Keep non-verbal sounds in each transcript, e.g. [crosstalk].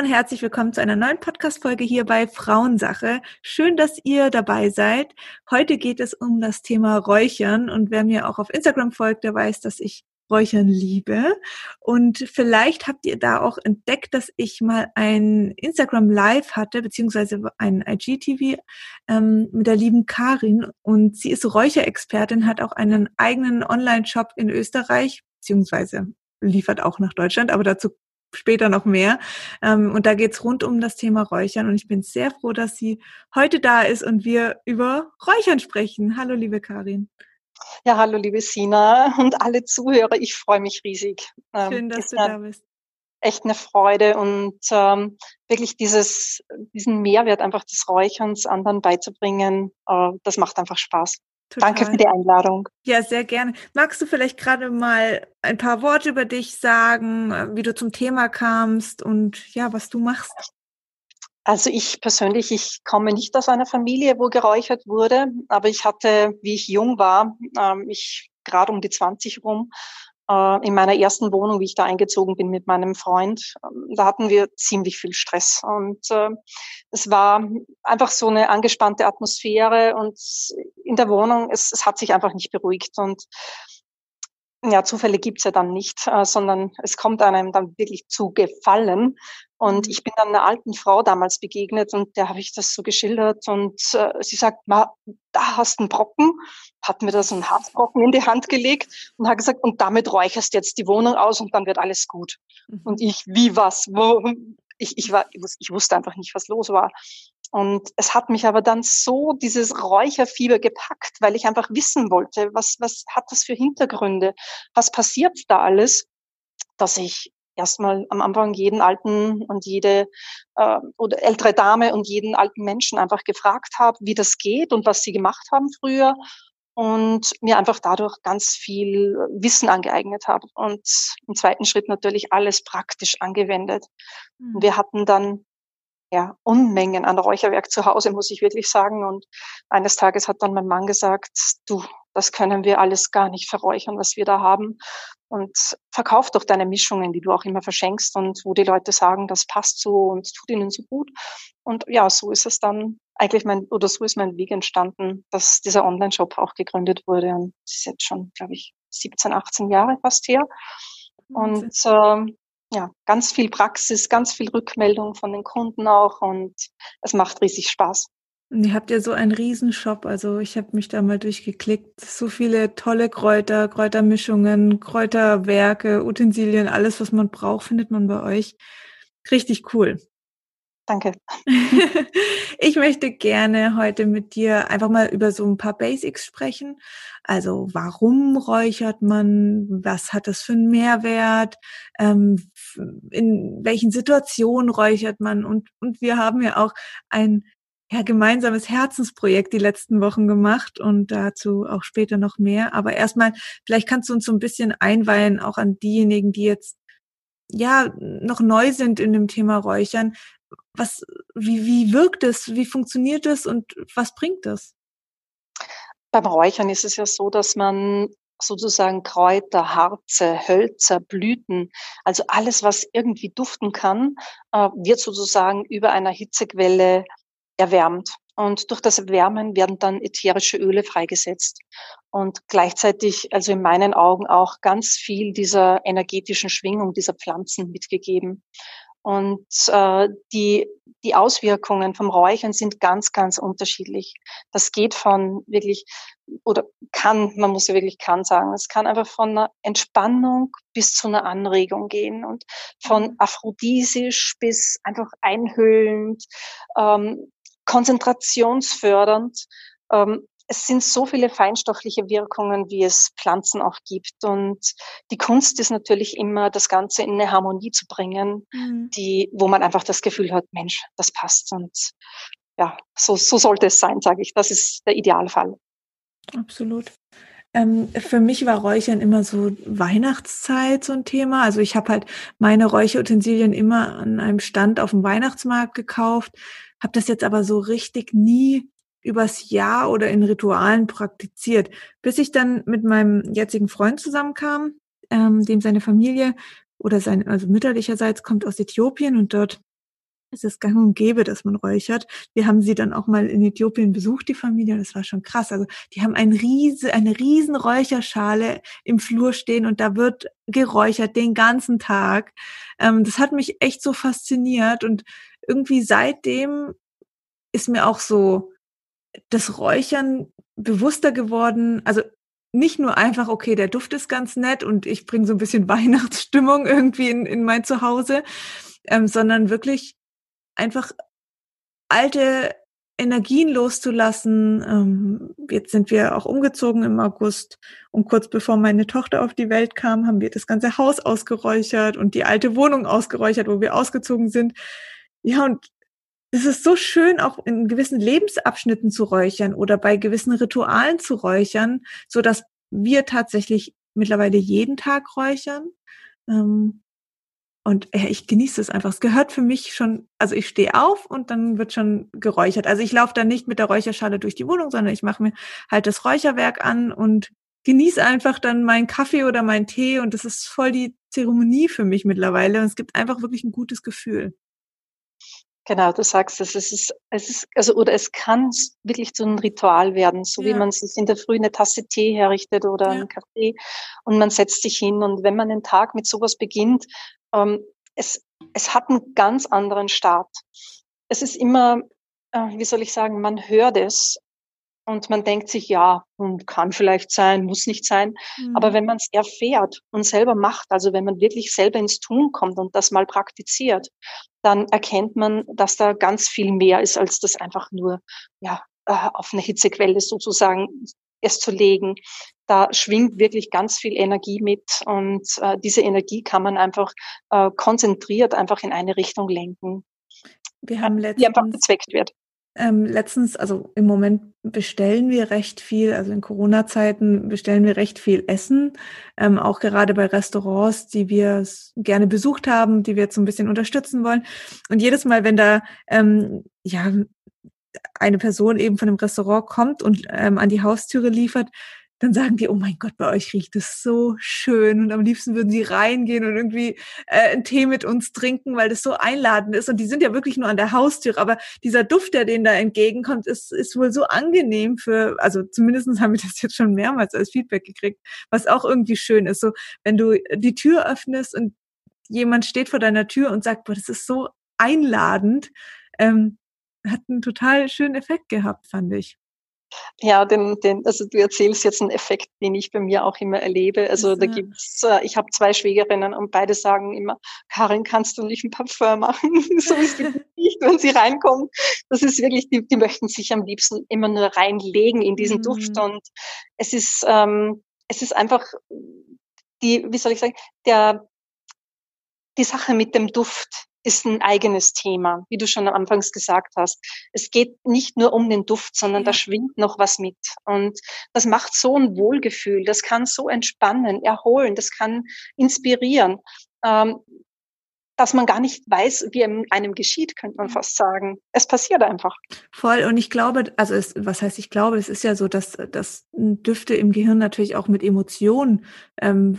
Und herzlich willkommen zu einer neuen Podcast-Folge hier bei Frauensache. Schön, dass ihr dabei seid. Heute geht es um das Thema Räuchern und wer mir auch auf Instagram folgt, der weiß, dass ich Räuchern liebe. Und vielleicht habt ihr da auch entdeckt, dass ich mal ein Instagram Live hatte, beziehungsweise ein IGTV ähm, mit der lieben Karin. Und sie ist Räucherexpertin, hat auch einen eigenen Online-Shop in Österreich, beziehungsweise liefert auch nach Deutschland, aber dazu später noch mehr. Ähm, und da geht's rund um das Thema Räuchern. Und ich bin sehr froh, dass sie heute da ist und wir über Räuchern sprechen. Hallo, liebe Karin. Ja, hallo liebe Sina und alle Zuhörer. Ich freue mich riesig. Ähm, Schön, dass du da bist. Echt eine Freude und ähm, wirklich dieses, diesen Mehrwert einfach des Räucherns anderen beizubringen, äh, das macht einfach Spaß. Total. Danke für die Einladung. Ja, sehr gerne. Magst du vielleicht gerade mal ein paar Worte über dich sagen, wie du zum Thema kamst und ja, was du machst? Also ich persönlich, ich komme nicht aus einer Familie, wo geräuchert wurde, aber ich hatte, wie ich jung war, ähm, ich gerade um die 20 rum, äh, in meiner ersten Wohnung, wie ich da eingezogen bin mit meinem Freund, ähm, da hatten wir ziemlich viel Stress. Und äh, es war einfach so eine angespannte Atmosphäre und in der Wohnung, es, es hat sich einfach nicht beruhigt. Und ja, Zufälle gibt's ja dann nicht, äh, sondern es kommt einem dann wirklich zu gefallen. Und mhm. ich bin dann einer alten Frau damals begegnet und der habe ich das so geschildert und äh, sie sagt, Ma, da hast du einen Brocken, hat mir da so einen Harzbrocken in die Hand gelegt und hat gesagt, und damit räucherst jetzt die Wohnung aus und dann wird alles gut. Mhm. Und ich, wie was? Wo? Ich, ich, war, ich wusste einfach nicht, was los war. Und es hat mich aber dann so dieses Räucherfieber gepackt, weil ich einfach wissen wollte, was, was hat das für Hintergründe? Was passiert da alles, dass ich erstmal am Anfang jeden alten und jede äh, oder ältere Dame und jeden alten Menschen einfach gefragt habe, wie das geht und was sie gemacht haben früher und mir einfach dadurch ganz viel Wissen angeeignet habe und im zweiten Schritt natürlich alles praktisch angewendet. Mhm. Wir hatten dann ja, Unmengen an Räucherwerk zu Hause, muss ich wirklich sagen. Und eines Tages hat dann mein Mann gesagt, du, das können wir alles gar nicht verräuchern, was wir da haben. Und verkauf doch deine Mischungen, die du auch immer verschenkst und wo die Leute sagen, das passt so und tut ihnen so gut. Und ja, so ist es dann eigentlich mein, oder so ist mein Weg entstanden, dass dieser Online-Shop auch gegründet wurde. Und das ist jetzt schon, glaube ich, 17, 18 Jahre fast her. Und ähm, ja, ganz viel Praxis, ganz viel Rückmeldung von den Kunden auch und es macht riesig Spaß. Und ihr habt ja so einen Riesenshop, also ich habe mich da mal durchgeklickt. So viele tolle Kräuter, Kräutermischungen, Kräuterwerke, Utensilien, alles, was man braucht, findet man bei euch. Richtig cool. Danke. [laughs] ich möchte gerne heute mit dir einfach mal über so ein paar Basics sprechen. Also warum räuchert man? Was hat das für einen Mehrwert? Ähm, in welchen Situationen räuchert man? Und, und wir haben ja auch ein ja, gemeinsames Herzensprojekt die letzten Wochen gemacht und dazu auch später noch mehr. Aber erstmal, vielleicht kannst du uns so ein bisschen einweihen, auch an diejenigen, die jetzt ja noch neu sind in dem Thema Räuchern was, wie, wie wirkt es, wie funktioniert es und was bringt es? Beim Räuchern ist es ja so, dass man sozusagen Kräuter, Harze, Hölzer, Blüten, also alles, was irgendwie duften kann, äh, wird sozusagen über einer Hitzequelle erwärmt. Und durch das Erwärmen werden dann ätherische Öle freigesetzt. Und gleichzeitig, also in meinen Augen auch ganz viel dieser energetischen Schwingung dieser Pflanzen mitgegeben. Und äh, die, die Auswirkungen vom Räuchern sind ganz, ganz unterschiedlich. Das geht von wirklich, oder kann, man muss ja wirklich kann sagen, es kann einfach von einer Entspannung bis zu einer Anregung gehen und von mhm. aphrodisisch bis einfach einhüllend, ähm, konzentrationsfördernd. Ähm, es sind so viele feinstoffliche Wirkungen, wie es Pflanzen auch gibt. Und die Kunst ist natürlich immer, das Ganze in eine Harmonie zu bringen, mhm. die, wo man einfach das Gefühl hat, Mensch, das passt. Und ja, so, so sollte es sein, sage ich. Das ist der Idealfall. Absolut. Ähm, für mich war Räuchern immer so Weihnachtszeit so ein Thema. Also ich habe halt meine Räucherutensilien immer an einem Stand auf dem Weihnachtsmarkt gekauft, habe das jetzt aber so richtig nie übers Jahr oder in Ritualen praktiziert, bis ich dann mit meinem jetzigen Freund zusammenkam, ähm, dem seine Familie oder sein, also mütterlicherseits kommt aus Äthiopien und dort es ist gang und gäbe, dass man räuchert. Wir haben sie dann auch mal in Äthiopien besucht, die Familie. Das war schon krass. Also die haben ein riese, eine riesen Räucherschale im Flur stehen und da wird geräuchert den ganzen Tag. Ähm, das hat mich echt so fasziniert und irgendwie seitdem ist mir auch so das Räuchern bewusster geworden. Also nicht nur einfach, okay, der Duft ist ganz nett und ich bringe so ein bisschen [laughs] Weihnachtsstimmung irgendwie in, in mein Zuhause, ähm, sondern wirklich einfach alte Energien loszulassen. Ähm, jetzt sind wir auch umgezogen im August und kurz bevor meine Tochter auf die Welt kam, haben wir das ganze Haus ausgeräuchert und die alte Wohnung ausgeräuchert, wo wir ausgezogen sind. Ja, und es ist so schön, auch in gewissen Lebensabschnitten zu räuchern oder bei gewissen Ritualen zu räuchern, so dass wir tatsächlich mittlerweile jeden Tag räuchern. Ähm, und äh, ich genieße es einfach. Es gehört für mich schon, also ich stehe auf und dann wird schon geräuchert. Also ich laufe dann nicht mit der Räucherschale durch die Wohnung, sondern ich mache mir halt das Räucherwerk an und genieße einfach dann meinen Kaffee oder meinen Tee und das ist voll die Zeremonie für mich mittlerweile und es gibt einfach wirklich ein gutes Gefühl. Genau, du sagst es, es ist, es ist, also, oder es kann wirklich zu einem Ritual werden, so ja. wie man sich in der Früh eine Tasse Tee herrichtet oder ja. einen Kaffee und man setzt sich hin und wenn man den Tag mit sowas beginnt, ähm, es, es hat einen ganz anderen Start. Es ist immer, äh, wie soll ich sagen, man hört es und man denkt sich, ja, hm, kann vielleicht sein, muss nicht sein. Mhm. Aber wenn man es erfährt und selber macht, also wenn man wirklich selber ins Tun kommt und das mal praktiziert, dann erkennt man, dass da ganz viel mehr ist, als das einfach nur ja, äh, auf eine Hitzequelle sozusagen es zu legen. Da schwingt wirklich ganz viel Energie mit und äh, diese Energie kann man einfach äh, konzentriert einfach in eine Richtung lenken, wir haben letztens, die einfach bezweckt wird. Ähm, letztens, also im Moment bestellen wir recht viel, also in Corona-Zeiten bestellen wir recht viel Essen, ähm, auch gerade bei Restaurants, die wir gerne besucht haben, die wir jetzt so ein bisschen unterstützen wollen. Und jedes Mal, wenn da ähm, ja eine Person eben von dem Restaurant kommt und ähm, an die Haustüre liefert, dann sagen die, oh mein Gott, bei euch riecht es so schön und am liebsten würden sie reingehen und irgendwie äh, einen Tee mit uns trinken, weil das so einladend ist. Und die sind ja wirklich nur an der Haustür, aber dieser Duft, der denen da entgegenkommt, ist, ist wohl so angenehm für, also zumindestens haben wir das jetzt schon mehrmals als Feedback gekriegt, was auch irgendwie schön ist. So, wenn du die Tür öffnest und jemand steht vor deiner Tür und sagt, boah, das ist so einladend, ähm, hat einen total schönen Effekt gehabt, fand ich. Ja, den, den, also du erzählst jetzt einen Effekt, den ich bei mir auch immer erlebe. Also da gibt's, äh, ich habe zwei Schwägerinnen und beide sagen immer, Karin, kannst du nicht ein Parfum machen? [laughs] so ist die nicht, wenn sie reinkommen. Das ist wirklich, die, die möchten sich am liebsten immer nur reinlegen in diesen mhm. Duft und es ist, ähm, es ist einfach die, wie soll ich sagen, der, die Sache mit dem Duft ist ein eigenes Thema, wie du schon am Anfangs gesagt hast. Es geht nicht nur um den Duft, sondern ja. da schwingt noch was mit. Und das macht so ein Wohlgefühl, das kann so entspannen, erholen, das kann inspirieren, ähm, dass man gar nicht weiß, wie einem geschieht, könnte man fast sagen. Es passiert einfach. Voll. Und ich glaube, also es, was heißt ich glaube, es ist ja so, dass, dass Düfte im Gehirn natürlich auch mit Emotionen ähm,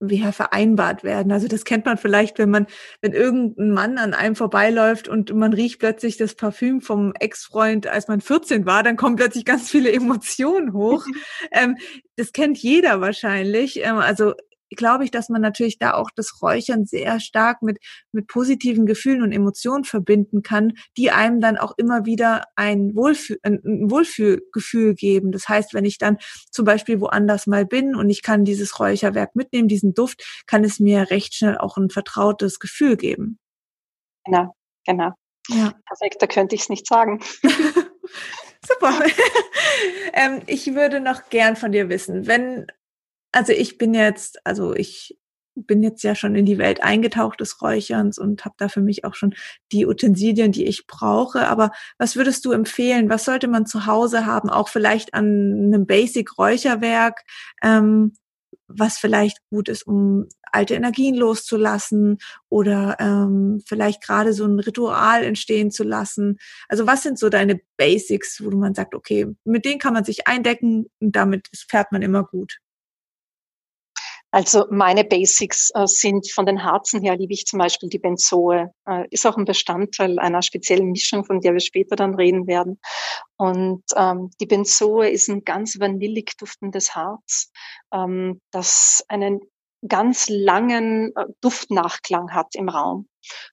wie vereinbart werden. Also das kennt man vielleicht, wenn man, wenn irgendein Mann an einem vorbeiläuft und man riecht plötzlich das Parfüm vom Ex-Freund, als man 14 war, dann kommen plötzlich ganz viele Emotionen hoch. [laughs] ähm, das kennt jeder wahrscheinlich. Ähm, also glaube ich, dass man natürlich da auch das Räuchern sehr stark mit, mit positiven Gefühlen und Emotionen verbinden kann, die einem dann auch immer wieder ein, Wohlfühl, ein Wohlfühlgefühl geben. Das heißt, wenn ich dann zum Beispiel woanders mal bin und ich kann dieses Räucherwerk mitnehmen, diesen Duft, kann es mir recht schnell auch ein vertrautes Gefühl geben. Genau, genau. Ja. Perfekt, da könnte ich es nicht sagen. [laughs] Super. [laughs] ähm, ich würde noch gern von dir wissen, wenn also ich bin jetzt, also ich bin jetzt ja schon in die Welt eingetaucht des Räucherns und habe da für mich auch schon die Utensilien, die ich brauche. Aber was würdest du empfehlen? Was sollte man zu Hause haben? Auch vielleicht an einem Basic-Räucherwerk, ähm, was vielleicht gut ist, um alte Energien loszulassen oder ähm, vielleicht gerade so ein Ritual entstehen zu lassen. Also was sind so deine Basics, wo man sagt, okay, mit denen kann man sich eindecken und damit fährt man immer gut? Also meine Basics äh, sind von den Harzen her liebe ich zum Beispiel die Benzoe. Äh, ist auch ein Bestandteil einer speziellen Mischung, von der wir später dann reden werden. Und ähm, die Benzoe ist ein ganz vanillig duftendes Harz, ähm, das einen ganz langen äh, Duftnachklang hat im Raum.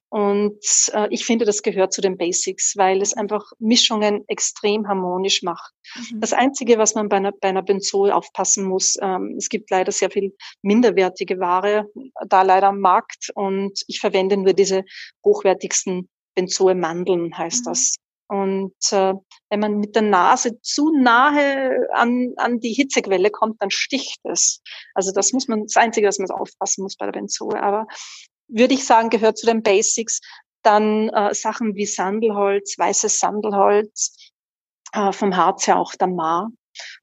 Und äh, ich finde, das gehört zu den Basics, weil es einfach Mischungen extrem harmonisch macht. Mhm. Das Einzige, was man bei einer, bei einer Benzol aufpassen muss, ähm, es gibt leider sehr viel minderwertige Ware da leider am Markt und ich verwende nur diese hochwertigsten Benzoe-Mandeln, heißt mhm. das. Und äh, wenn man mit der Nase zu nahe an, an die Hitzequelle kommt, dann sticht es. Also das muss man, das Einzige, was man aufpassen muss bei der Benzoe. Aber würde ich sagen, gehört zu den Basics. Dann äh, Sachen wie Sandelholz, weißes Sandelholz, äh, vom Harz her auch der Mar.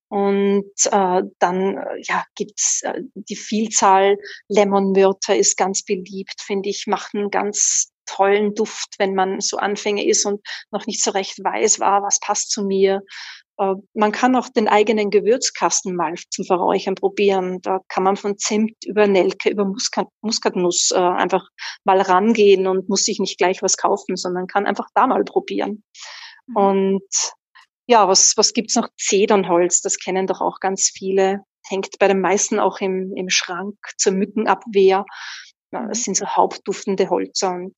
Und äh, dann äh, ja, gibt's äh, die Vielzahl Lemonmyrte ist ganz beliebt, finde ich, macht einen ganz tollen Duft, wenn man so Anfänger ist und noch nicht so recht weiß, war, was passt zu mir. Äh, man kann auch den eigenen Gewürzkasten mal zum Verräuchern probieren. Da kann man von Zimt über Nelke, über Muskat, Muskatnuss äh, einfach mal rangehen und muss sich nicht gleich was kaufen, sondern kann einfach da mal probieren. Mhm. Und ja, was, was gibt's noch? Zedernholz, das kennen doch auch ganz viele. Hängt bei den meisten auch im, im Schrank zur Mückenabwehr. Das mhm. sind so hauptduftende Holzer. Und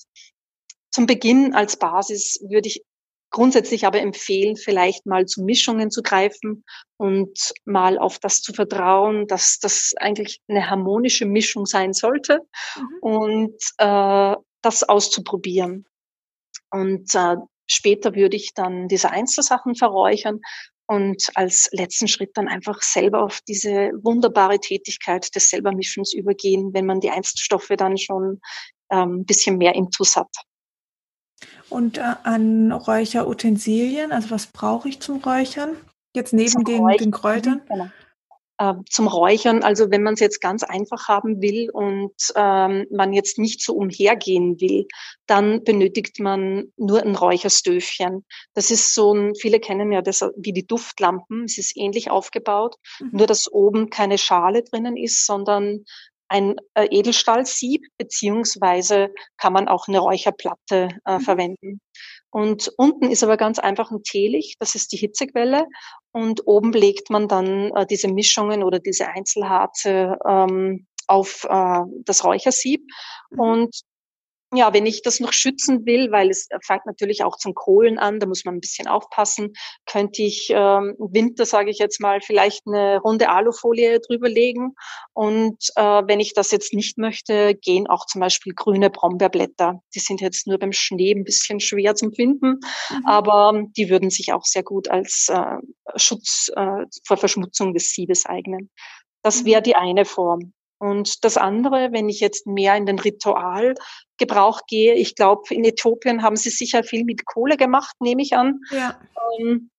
zum Beginn als Basis würde ich grundsätzlich aber empfehlen, vielleicht mal zu Mischungen zu greifen und mal auf das zu vertrauen, dass das eigentlich eine harmonische Mischung sein sollte mhm. und äh, das auszuprobieren. Und äh, später würde ich dann diese Einzelsachen verräuchern und als letzten Schritt dann einfach selber auf diese wunderbare Tätigkeit des Selbermischens übergehen, wenn man die Einzelstoffe dann schon ähm, ein bisschen mehr intus hat. Und äh, an Räucherutensilien, also was brauche ich zum Räuchern? Jetzt neben den, den, Kräutern? Genau. Äh, zum Räuchern, also wenn man es jetzt ganz einfach haben will und ähm, man jetzt nicht so umhergehen will, dann benötigt man nur ein Räucherstöfchen. Das ist so ein, viele kennen ja das wie die Duftlampen, es ist ähnlich aufgebaut, mhm. nur dass oben keine Schale drinnen ist, sondern ein äh, Edelstahlsieb, beziehungsweise kann man auch eine Räucherplatte äh, mhm. verwenden. Und unten ist aber ganz einfach ein Teelicht, das ist die Hitzequelle. Und oben legt man dann äh, diese Mischungen oder diese Einzelharze ähm, auf äh, das Räuchersieb. Mhm. Und ja, wenn ich das noch schützen will, weil es fängt natürlich auch zum Kohlen an, da muss man ein bisschen aufpassen, könnte ich ähm, im Winter, sage ich jetzt mal, vielleicht eine runde Alufolie drüberlegen. Und äh, wenn ich das jetzt nicht möchte, gehen auch zum Beispiel grüne Brombeerblätter. Die sind jetzt nur beim Schnee ein bisschen schwer zum Finden, mhm. aber die würden sich auch sehr gut als äh, Schutz äh, vor Verschmutzung des Siebes eignen. Das wäre mhm. die eine Form. Und das andere, wenn ich jetzt mehr in den Ritualgebrauch gehe, ich glaube, in Äthiopien haben sie sicher viel mit Kohle gemacht, nehme ich an. Ja. Ähm,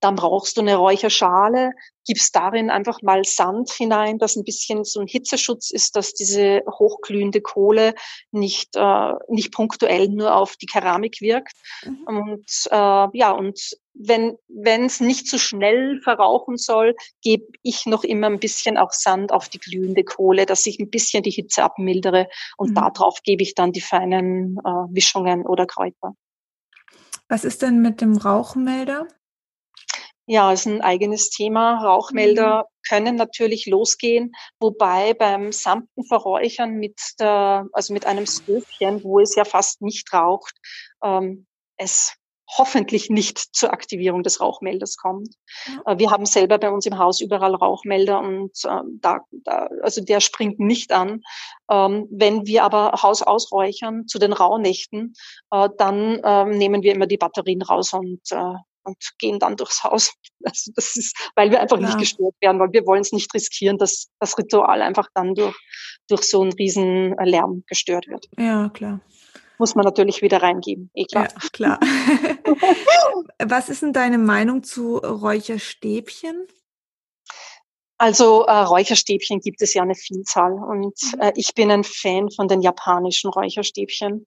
dann brauchst du eine Räucherschale, gibst darin einfach mal Sand hinein, dass ein bisschen so ein Hitzeschutz ist, dass diese hochglühende Kohle nicht, äh, nicht punktuell nur auf die Keramik wirkt. Mhm. Und äh, ja, und wenn wenn es nicht zu schnell verrauchen soll, gebe ich noch immer ein bisschen auch Sand auf die glühende Kohle, dass ich ein bisschen die Hitze abmildere und mhm. darauf gebe ich dann die feinen äh, Wischungen oder Kräuter. Was ist denn mit dem Rauchmelder? Ja, ist ein eigenes Thema. Rauchmelder mhm. können natürlich losgehen, wobei beim sanften Verräuchern mit der, also mit einem Stöfchen, wo es ja fast nicht raucht, ähm, es hoffentlich nicht zur Aktivierung des Rauchmelders kommt. Ja. Wir haben selber bei uns im Haus überall Rauchmelder und äh, da, da, also der springt nicht an. Ähm, wenn wir aber Haus ausräuchern zu den Rauhnächten, äh, dann äh, nehmen wir immer die Batterien raus und äh, und gehen dann durchs Haus. [laughs] Also das ist, weil wir einfach ja. nicht gestört werden, weil wir wollen es nicht riskieren, dass das Ritual einfach dann durch, durch so einen riesen Lärm gestört wird. Ja, klar. Muss man natürlich wieder reingeben, eh klar. Ja, klar. [laughs] Was ist denn deine Meinung zu Räucherstäbchen? Also äh, Räucherstäbchen gibt es ja eine Vielzahl und mhm. äh, ich bin ein Fan von den japanischen Räucherstäbchen.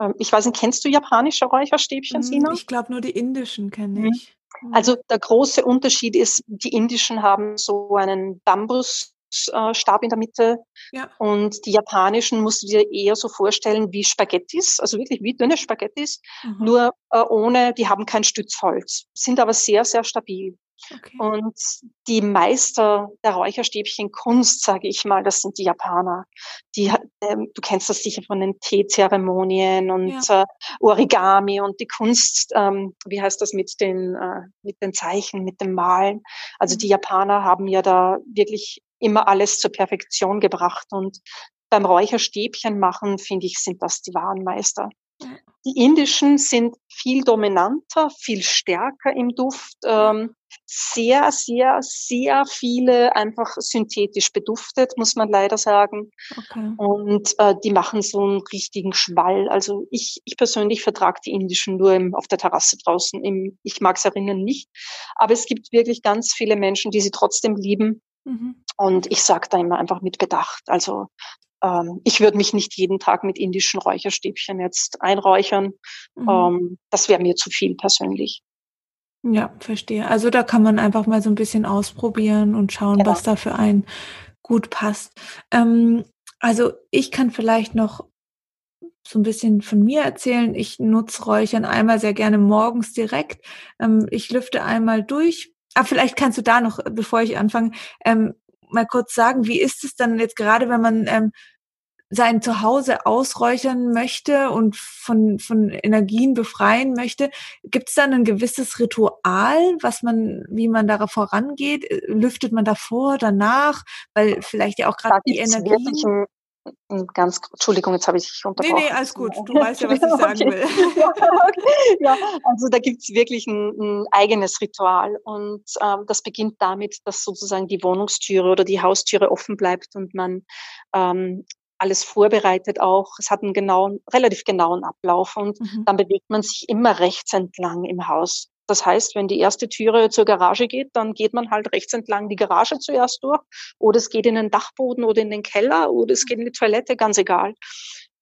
Ähm, ich weiß nicht, kennst du japanische Räucherstäbchen, hm, Sina? Ich glaube, nur die indischen kenne mhm. ich. Also der große Unterschied ist, die indischen haben so einen Bambus Fruchtstab in der Mitte. Ja. Und die japanischen musst du dir eher so vorstellen wie Spaghettis, also wirklich wie dünne Spaghettis, mhm. nur äh, ohne, die haben kein Stützholz, sind aber sehr, sehr stabil. Okay. Und die Meister der Räucherstäbchenkunst, sage ich mal, das sind die Japaner. Die, ähm, du kennst das sicher von den Teezeremonien und ja. äh, Origami und die Kunst, ähm, wie heißt das mit den, äh, mit den Zeichen, mit dem Malen. Also die mhm. Japaner haben ja da wirklich immer alles zur Perfektion gebracht und beim Räucherstäbchen machen, finde ich, sind das die wahren Meister. Die indischen sind viel dominanter, viel stärker im Duft, ähm, sehr, sehr, sehr viele einfach synthetisch beduftet, muss man leider sagen. Okay. Und äh, die machen so einen richtigen Schwall. Also ich, ich persönlich vertrage die indischen nur im, auf der Terrasse draußen. Im, ich mag es erinnern nicht. Aber es gibt wirklich ganz viele Menschen, die sie trotzdem lieben. Mhm. Und ich sage da immer einfach mit Bedacht. Also ähm, ich würde mich nicht jeden Tag mit indischen Räucherstäbchen jetzt einräuchern. Mhm. Ähm, das wäre mir zu viel persönlich. Ja, verstehe. Also da kann man einfach mal so ein bisschen ausprobieren und schauen, genau. was da für einen gut passt. Ähm, also ich kann vielleicht noch so ein bisschen von mir erzählen. Ich nutze Räuchern einmal sehr gerne morgens direkt. Ähm, ich lüfte einmal durch. Aber vielleicht kannst du da noch, bevor ich anfange, ähm, mal kurz sagen, wie ist es dann jetzt gerade, wenn man ähm, sein Zuhause ausräuchern möchte und von, von Energien befreien möchte, gibt es dann ein gewisses Ritual, was man, wie man darauf vorangeht? Lüftet man davor, danach? Weil vielleicht ja auch gerade die Energien. Ganz, Entschuldigung, jetzt habe ich dich unterbrochen. Nee, nee, alles gut. Du [laughs] weißt ja, was ich sagen okay. will. [laughs] ja, okay. ja, also da gibt es wirklich ein, ein, eigenes Ritual. Und ähm, das beginnt damit, dass sozusagen die Wohnungstüre oder die Haustüre offen bleibt und man ähm, alles vorbereitet auch. Es hat einen genauen, relativ genauen Ablauf und mhm. dann bewegt man sich immer rechts entlang im Haus. Das heißt, wenn die erste Türe zur Garage geht, dann geht man halt rechts entlang die Garage zuerst durch oder es geht in den Dachboden oder in den Keller oder es geht in die Toilette, ganz egal.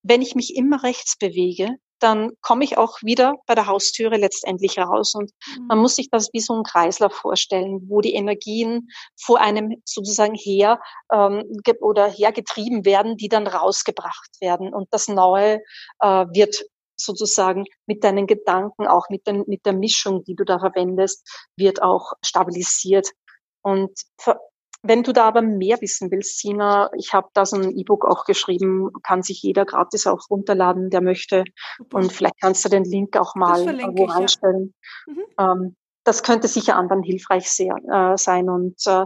Wenn ich mich immer rechts bewege, dann komme ich auch wieder bei der Haustüre letztendlich raus. Und mhm. man muss sich das wie so ein Kreislauf vorstellen, wo die Energien vor einem sozusagen her ähm, oder hergetrieben werden, die dann rausgebracht werden. Und das Neue äh, wird sozusagen mit deinen Gedanken, auch mit, den, mit der Mischung, die du da verwendest, wird auch stabilisiert. Und wenn du da aber mehr wissen willst, Sina, ich habe da so ein E-Book auch geschrieben, kann sich jeder gratis auch runterladen, der möchte. Super. Und vielleicht kannst du den Link auch mal wo reinstellen. Ja. Mhm. Ähm, das könnte sicher anderen hilfreich sehr, äh, sein. Und äh,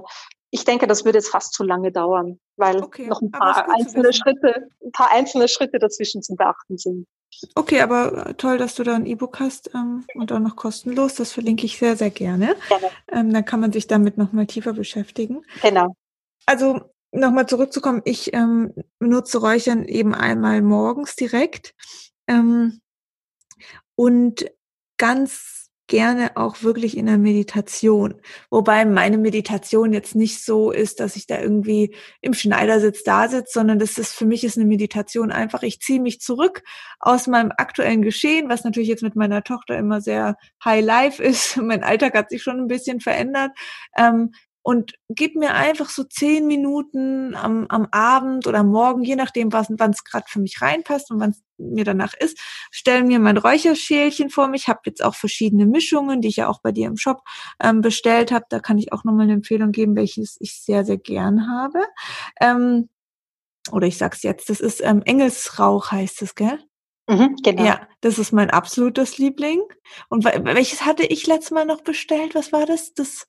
ich denke, das würde jetzt fast zu lange dauern, weil okay. noch ein paar einzelne Schritte, ein paar einzelne Schritte dazwischen zu beachten sind. Okay, aber toll, dass du da ein E-Book hast ähm, und auch noch kostenlos. Das verlinke ich sehr, sehr gerne. gerne. Ähm, dann kann man sich damit nochmal tiefer beschäftigen. Genau. Also nochmal zurückzukommen, ich ähm, benutze Räuchern eben einmal morgens direkt. Ähm, und ganz gerne auch wirklich in der Meditation. Wobei meine Meditation jetzt nicht so ist, dass ich da irgendwie im Schneidersitz da sitze, sondern das ist für mich ist eine Meditation einfach, ich ziehe mich zurück aus meinem aktuellen Geschehen, was natürlich jetzt mit meiner Tochter immer sehr high life ist. [laughs] mein Alltag hat sich schon ein bisschen verändert. Ähm, und gib mir einfach so zehn Minuten am, am Abend oder am Morgen, je nachdem, wann es gerade für mich reinpasst und wann es mir danach ist, stellen mir mein Räucherschälchen vor mich. Ich habe jetzt auch verschiedene Mischungen, die ich ja auch bei dir im Shop ähm, bestellt habe. Da kann ich auch nochmal eine Empfehlung geben, welches ich sehr, sehr gern habe. Ähm, oder ich sag's jetzt, das ist ähm, Engelsrauch heißt es, gell? Mhm, genau. Ja, das ist mein absolutes Liebling. Und welches hatte ich letztes Mal noch bestellt? Was war das? Das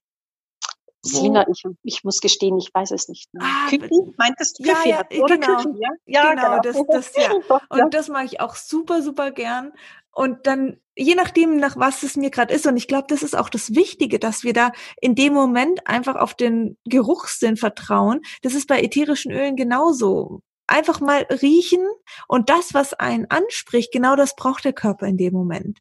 Sina, ich, ich muss gestehen, ich weiß es nicht. Ah, Küken, meintest du ja, ja, genau. Küken, ja? ja genau, genau. Das, das, [laughs] ja. Und das mache ich auch super, super gern. Und dann, je nachdem, nach was es mir gerade ist, und ich glaube, das ist auch das Wichtige, dass wir da in dem Moment einfach auf den Geruchssinn vertrauen. Das ist bei ätherischen Ölen genauso. Einfach mal riechen und das, was einen anspricht, genau das braucht der Körper in dem Moment.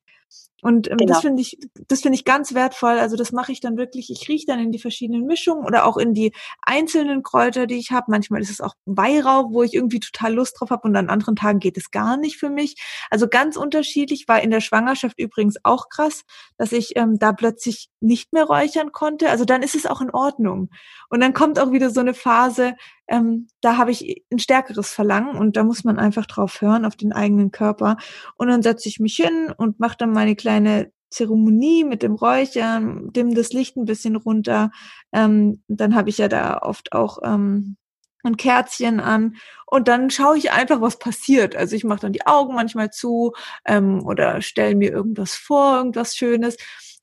Und ähm, genau. das finde ich, das finde ich ganz wertvoll. Also das mache ich dann wirklich. Ich rieche dann in die verschiedenen Mischungen oder auch in die einzelnen Kräuter, die ich habe. Manchmal ist es auch Weihrauch, wo ich irgendwie total Lust drauf habe und an anderen Tagen geht es gar nicht für mich. Also ganz unterschiedlich. War in der Schwangerschaft übrigens auch krass, dass ich ähm, da plötzlich nicht mehr räuchern konnte, also dann ist es auch in Ordnung. Und dann kommt auch wieder so eine Phase, ähm, da habe ich ein stärkeres Verlangen und da muss man einfach drauf hören, auf den eigenen Körper. Und dann setze ich mich hin und mache dann meine kleine Zeremonie mit dem Räuchern, dimm das Licht ein bisschen runter. Ähm, dann habe ich ja da oft auch ähm, ein Kerzchen an und dann schaue ich einfach, was passiert. Also ich mache dann die Augen manchmal zu ähm, oder stelle mir irgendwas vor, irgendwas Schönes.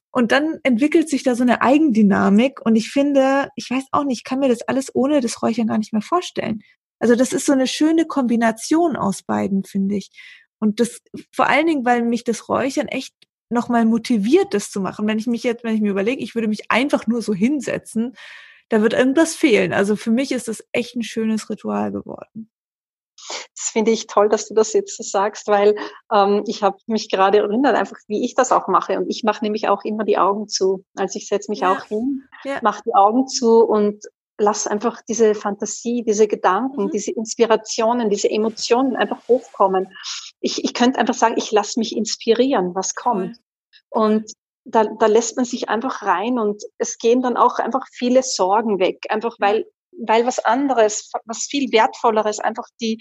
Und dann entwickelt sich da so eine Eigendynamik und ich finde, ich weiß auch nicht, ich kann mir das alles ohne das Räuchern gar nicht mehr vorstellen. Also das ist so eine schöne Kombination aus beiden, finde ich. Und das vor allen Dingen, weil mich das Räuchern echt nochmal motiviert, das zu machen. Wenn ich mich jetzt, wenn ich mir überlege, ich würde mich einfach nur so hinsetzen, da wird irgendwas fehlen. Also für mich ist das echt ein schönes Ritual geworden. Das finde ich toll, dass du das jetzt so sagst, weil ähm, ich habe mich gerade erinnert, einfach wie ich das auch mache. Und ich mache nämlich auch immer die Augen zu. Also ich setze mich ja. auch hin, ja. mache die Augen zu und lass einfach diese Fantasie, diese Gedanken, mhm. diese Inspirationen, diese Emotionen einfach hochkommen. Ich, ich könnte einfach sagen, ich lasse mich inspirieren, was kommt. Und da, da lässt man sich einfach rein und es gehen dann auch einfach viele Sorgen weg, einfach weil weil was anderes, was viel wertvolleres einfach die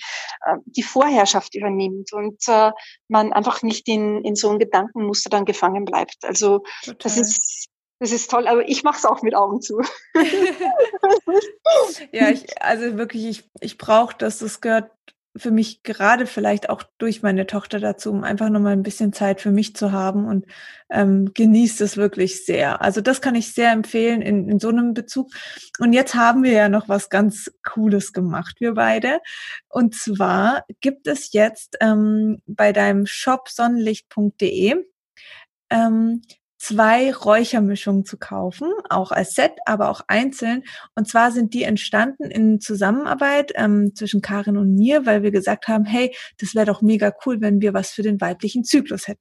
äh, die Vorherrschaft übernimmt und äh, man einfach nicht in in so einem Gedankenmuster dann gefangen bleibt. Also Total. das ist das ist toll, aber ich mache es auch mit Augen zu. [laughs] ja, ich, also wirklich, ich, ich brauche das. Das gehört für mich gerade vielleicht auch durch meine Tochter dazu, um einfach nochmal ein bisschen Zeit für mich zu haben und ähm, genießt es wirklich sehr. Also das kann ich sehr empfehlen in, in so einem Bezug. Und jetzt haben wir ja noch was ganz Cooles gemacht, wir beide. Und zwar gibt es jetzt ähm, bei deinem Shop sonnenlicht.de ähm, zwei Räuchermischungen zu kaufen, auch als Set, aber auch einzeln. Und zwar sind die entstanden in Zusammenarbeit ähm, zwischen Karin und mir, weil wir gesagt haben, hey, das wäre doch mega cool, wenn wir was für den weiblichen Zyklus hätten.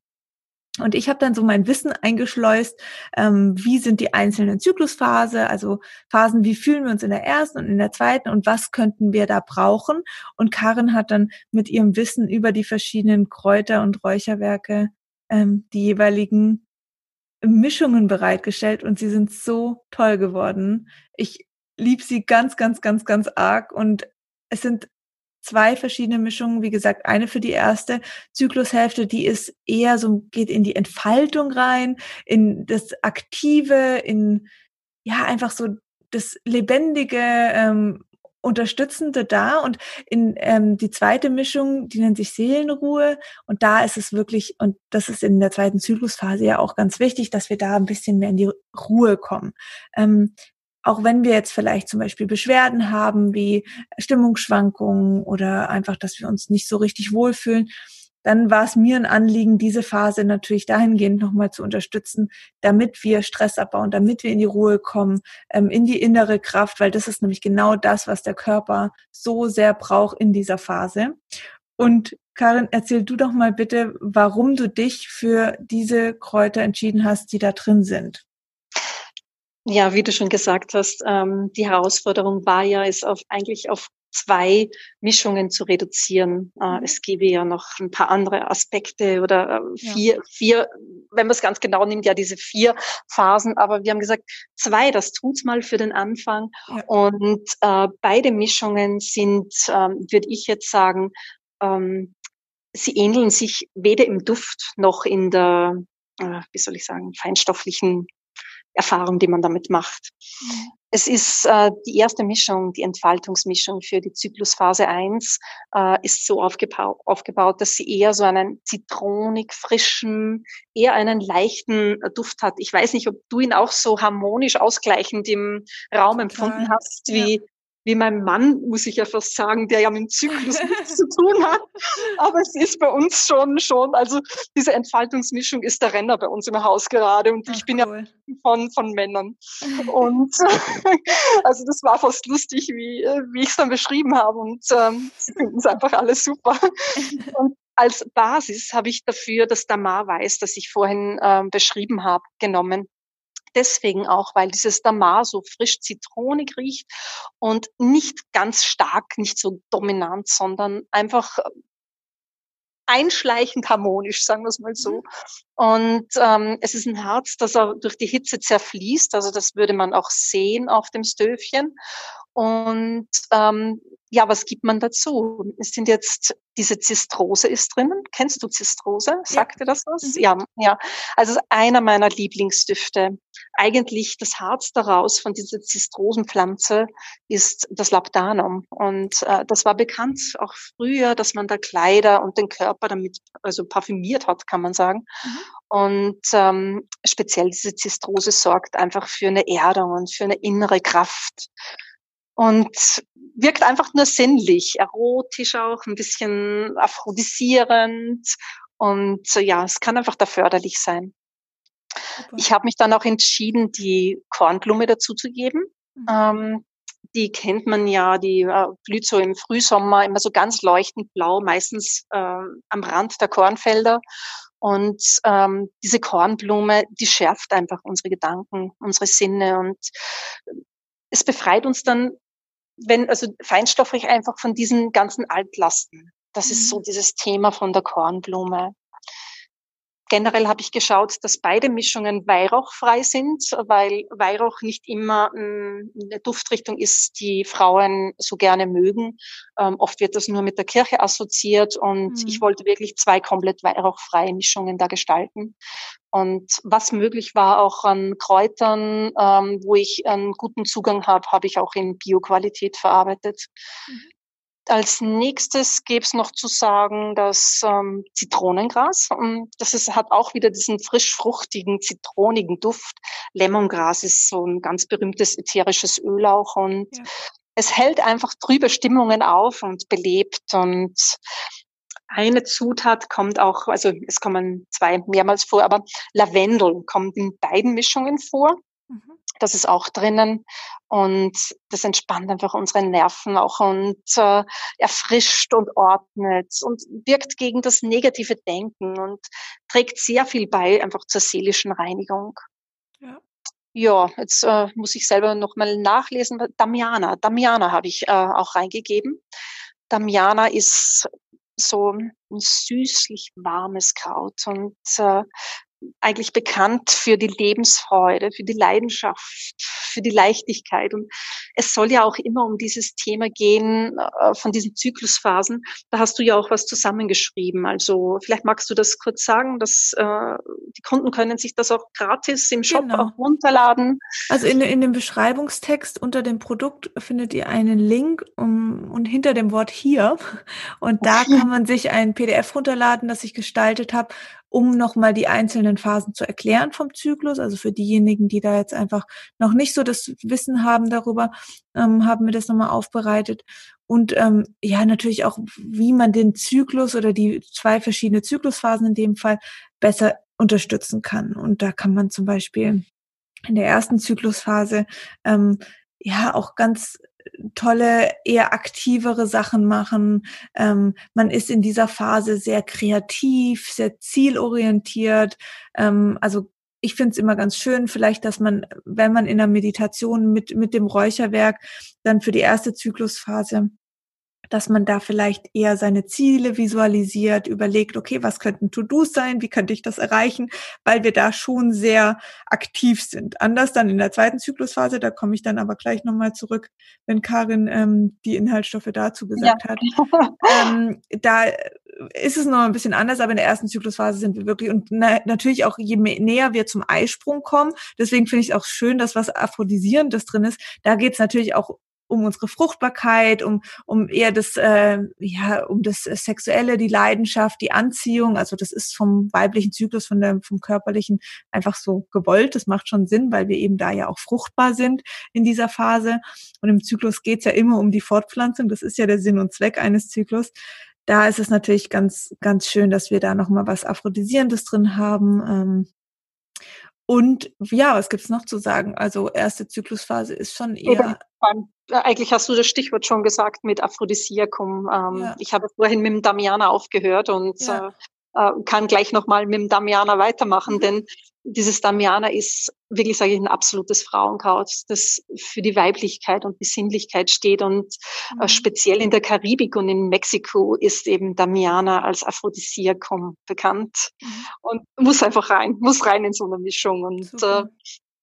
Und ich habe dann so mein Wissen eingeschleust, ähm, wie sind die einzelnen Zyklusphase, also Phasen, wie fühlen wir uns in der ersten und in der zweiten und was könnten wir da brauchen. Und Karin hat dann mit ihrem Wissen über die verschiedenen Kräuter und Räucherwerke ähm, die jeweiligen Mischungen bereitgestellt und sie sind so toll geworden. Ich liebe sie ganz, ganz, ganz, ganz arg und es sind zwei verschiedene Mischungen. Wie gesagt, eine für die erste Zyklushälfte, die ist eher so, geht in die Entfaltung rein, in das Aktive, in, ja, einfach so das Lebendige, ähm, Unterstützende da und in ähm, die zweite Mischung, die nennt sich Seelenruhe und da ist es wirklich, und das ist in der zweiten Zyklusphase ja auch ganz wichtig, dass wir da ein bisschen mehr in die Ruhe kommen. Ähm, auch wenn wir jetzt vielleicht zum Beispiel Beschwerden haben wie Stimmungsschwankungen oder einfach, dass wir uns nicht so richtig wohlfühlen, dann war es mir ein Anliegen, diese Phase natürlich dahingehend nochmal zu unterstützen, damit wir Stress abbauen, damit wir in die Ruhe kommen, ähm, in die innere Kraft, weil das ist nämlich genau das, was der Körper so sehr braucht in dieser Phase. Und Karin, erzähl du doch mal bitte, warum du dich für diese Kräuter entschieden hast, die da drin sind. Ja, wie du schon gesagt hast, ähm, die Herausforderung war ja, es auf, eigentlich auf zwei Mischungen zu reduzieren. Äh, mhm. es gäbe ja noch ein paar andere Aspekte oder äh, vier, ja. vier, wenn man es ganz genau nimmt, ja diese vier Phasen. Aber wir haben gesagt, zwei, das tut's mal für den Anfang. Ja. Und äh, beide Mischungen sind, ähm, würde ich jetzt sagen, ähm, sie ähneln sich weder im Duft noch in der, äh, wie soll ich sagen, feinstofflichen Erfahrung, die man damit macht. Mhm. Es ist äh, die erste Mischung, die Entfaltungsmischung für die Zyklusphase 1, äh, ist so aufgebaut, aufgebaut, dass sie eher so einen zitronig frischen, eher einen leichten Duft hat. Ich weiß nicht, ob du ihn auch so harmonisch ausgleichend im Raum empfunden hast, wie, ja wie mein Mann, muss ich ja fast sagen, der ja mit dem Zyklus [laughs] nichts zu tun hat. Aber es ist bei uns schon, schon, also diese Entfaltungsmischung ist der Renner bei uns im Haus gerade und Ach, ich bin cool. ja von, von Männern. [laughs] Und [laughs] also das war fast lustig, wie, wie ich es dann beschrieben habe und ähm, sie finden es einfach alles super. Und als Basis habe ich dafür das Damar-Weiß, das ich vorhin ähm, beschrieben habe, genommen deswegen auch, weil dieses Damar so frisch zitronig riecht und nicht ganz stark, nicht so dominant, sondern einfach einschleichend harmonisch, sagen wir es mal so. Mhm. Und ähm, es ist ein Herz, das auch durch die Hitze zerfließt. Also das würde man auch sehen auf dem Stöfchen. Und ähm, ja, was gibt man dazu? Es sind jetzt diese Zistrose ist drinnen. Kennst du Zistrose? Sagt ja. dir das was? Mhm. Ja, ja. Also einer meiner Lieblingsdüfte. Eigentlich das Harz daraus von dieser Zistrosenpflanze ist das Labdanum. Und äh, das war bekannt auch früher, dass man da Kleider und den Körper damit also parfümiert hat, kann man sagen. Mhm. Und ähm, speziell diese Zistrose sorgt einfach für eine Erdung und für eine innere Kraft und wirkt einfach nur sinnlich, erotisch auch, ein bisschen aphrodisierend und ja, es kann einfach da förderlich sein. Super. Ich habe mich dann auch entschieden, die Kornblume dazuzugeben. Mhm. Ähm, die kennt man ja, die äh, blüht so im Frühsommer immer so ganz leuchtend blau, meistens äh, am Rand der Kornfelder. Und ähm, diese Kornblume, die schärft einfach unsere Gedanken, unsere Sinne und es befreit uns dann, wenn, also feinstofflich einfach von diesen ganzen Altlasten. Das mhm. ist so mhm. dieses Thema von der Kornblume. Generell habe ich geschaut, dass beide Mischungen weihrauchfrei sind, weil Weihrauch nicht immer hm, eine Duftrichtung ist, die Frauen so gerne mögen. Ähm, oft wird das nur mit der Kirche assoziiert und mhm. ich wollte wirklich zwei komplett weihrauchfreie Mischungen da gestalten. Und was möglich war auch an Kräutern, ähm, wo ich einen guten Zugang habe, habe ich auch in Bioqualität verarbeitet. Mhm. Als nächstes gäbe es noch zu sagen, das ähm, Zitronengras. Das ist, hat auch wieder diesen frisch fruchtigen, zitronigen Duft. Lemongras ist so ein ganz berühmtes ätherisches Öl auch und ja. es hält einfach trübe Stimmungen auf und belebt und eine Zutat kommt auch, also es kommen zwei mehrmals vor, aber Lavendel kommt in beiden Mischungen vor. Mhm. Das ist auch drinnen und das entspannt einfach unsere Nerven auch und äh, erfrischt und ordnet und wirkt gegen das negative Denken und trägt sehr viel bei einfach zur seelischen Reinigung. Ja. Ja, jetzt äh, muss ich selber nochmal nachlesen. Damiana, Damiana habe ich äh, auch reingegeben. Damiana ist so ein süßlich warmes Kraut und äh, eigentlich bekannt für die Lebensfreude, für die Leidenschaft, für die Leichtigkeit. Und es soll ja auch immer um dieses Thema gehen äh, von diesen Zyklusphasen. Da hast du ja auch was zusammengeschrieben. Also vielleicht magst du das kurz sagen, dass äh, die Kunden können sich das auch gratis im Shop genau. auch runterladen. Also in, in dem Beschreibungstext unter dem Produkt findet ihr einen Link um, und hinter dem Wort hier. Und da kann man sich ein PDF runterladen, das ich gestaltet habe, um nochmal die einzelnen Phasen zu erklären vom Zyklus. Also für diejenigen, die da jetzt einfach noch nicht so das Wissen haben darüber, ähm, haben wir das nochmal aufbereitet. Und ähm, ja, natürlich auch, wie man den Zyklus oder die zwei verschiedene Zyklusphasen in dem Fall besser unterstützen kann. Und da kann man zum Beispiel in der ersten Zyklusphase ähm, ja auch ganz tolle, eher aktivere Sachen machen. Ähm, man ist in dieser Phase sehr kreativ, sehr zielorientiert. Ähm, also ich finde es immer ganz schön, vielleicht, dass man, wenn man in der Meditation mit, mit dem Räucherwerk dann für die erste Zyklusphase dass man da vielleicht eher seine Ziele visualisiert, überlegt, okay, was könnten To-Dos sein, wie könnte ich das erreichen, weil wir da schon sehr aktiv sind. Anders dann in der zweiten Zyklusphase, da komme ich dann aber gleich nochmal zurück, wenn Karin ähm, die Inhaltsstoffe dazu gesagt ja. hat. [laughs] ähm, da ist es noch ein bisschen anders, aber in der ersten Zyklusphase sind wir wirklich und na, natürlich auch je mehr, näher wir zum Eisprung kommen, deswegen finde ich es auch schön, dass was Aphrodisierendes drin ist. Da geht es natürlich auch um unsere Fruchtbarkeit, um, um eher das, äh, ja, um das Sexuelle, die Leidenschaft, die Anziehung. Also das ist vom weiblichen Zyklus, von der, vom körperlichen einfach so gewollt. Das macht schon Sinn, weil wir eben da ja auch fruchtbar sind in dieser Phase. Und im Zyklus geht's ja immer um die Fortpflanzung. Das ist ja der Sinn und Zweck eines Zyklus. Da ist es natürlich ganz, ganz schön, dass wir da nochmal was Aphrodisierendes drin haben. Ähm, und ja, was gibt's noch zu sagen? Also erste Zyklusphase ist schon eher. Äh, eigentlich hast du das Stichwort schon gesagt mit Aphrodisiakum. Ähm, ja. Ich habe vorhin mit dem Damiana aufgehört und ja. äh, äh, kann gleich nochmal mit dem Damiana weitermachen, mhm. denn dieses Damiana ist wirklich, sage ich, ein absolutes Frauenkraut, das für die Weiblichkeit und Besinnlichkeit steht. Und äh, mhm. speziell in der Karibik und in Mexiko ist eben Damiana als Aphrodisiakum bekannt mhm. und muss einfach rein, muss rein in so eine Mischung. Und äh,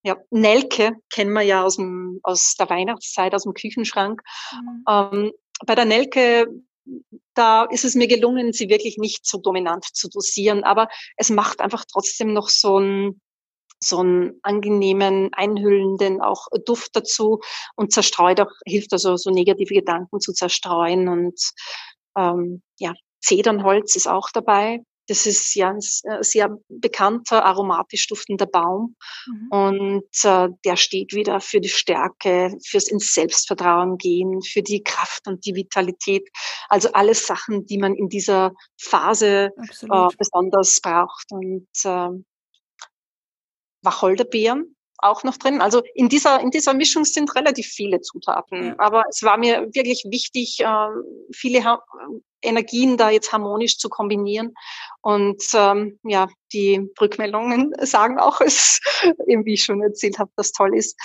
ja, Nelke kennen wir ja aus, dem, aus der Weihnachtszeit, aus dem Küchenschrank. Mhm. Ähm, bei der Nelke da ist es mir gelungen, sie wirklich nicht so dominant zu dosieren. Aber es macht einfach trotzdem noch so einen, so einen angenehmen, einhüllenden auch Duft dazu und zerstreut auch, hilft also so negative Gedanken zu zerstreuen. Und ähm, ja, Zedernholz ist auch dabei. Das ist ja ein äh, sehr bekannter, aromatisch duftender Baum. Mhm. Und äh, der steht wieder für die Stärke, fürs ins Selbstvertrauen gehen, für die Kraft und die Vitalität. Also alles Sachen, die man in dieser Phase äh, besonders braucht. Und äh, Wacholderbeeren auch noch drin. Also in dieser, in dieser Mischung sind relativ viele Zutaten. Aber es war mir wirklich wichtig, äh, viele ha Energien da jetzt harmonisch zu kombinieren. Und ähm, ja, die Rückmeldungen [laughs] sagen auch, [laughs] es, wie ich schon erzählt habe, das toll ist.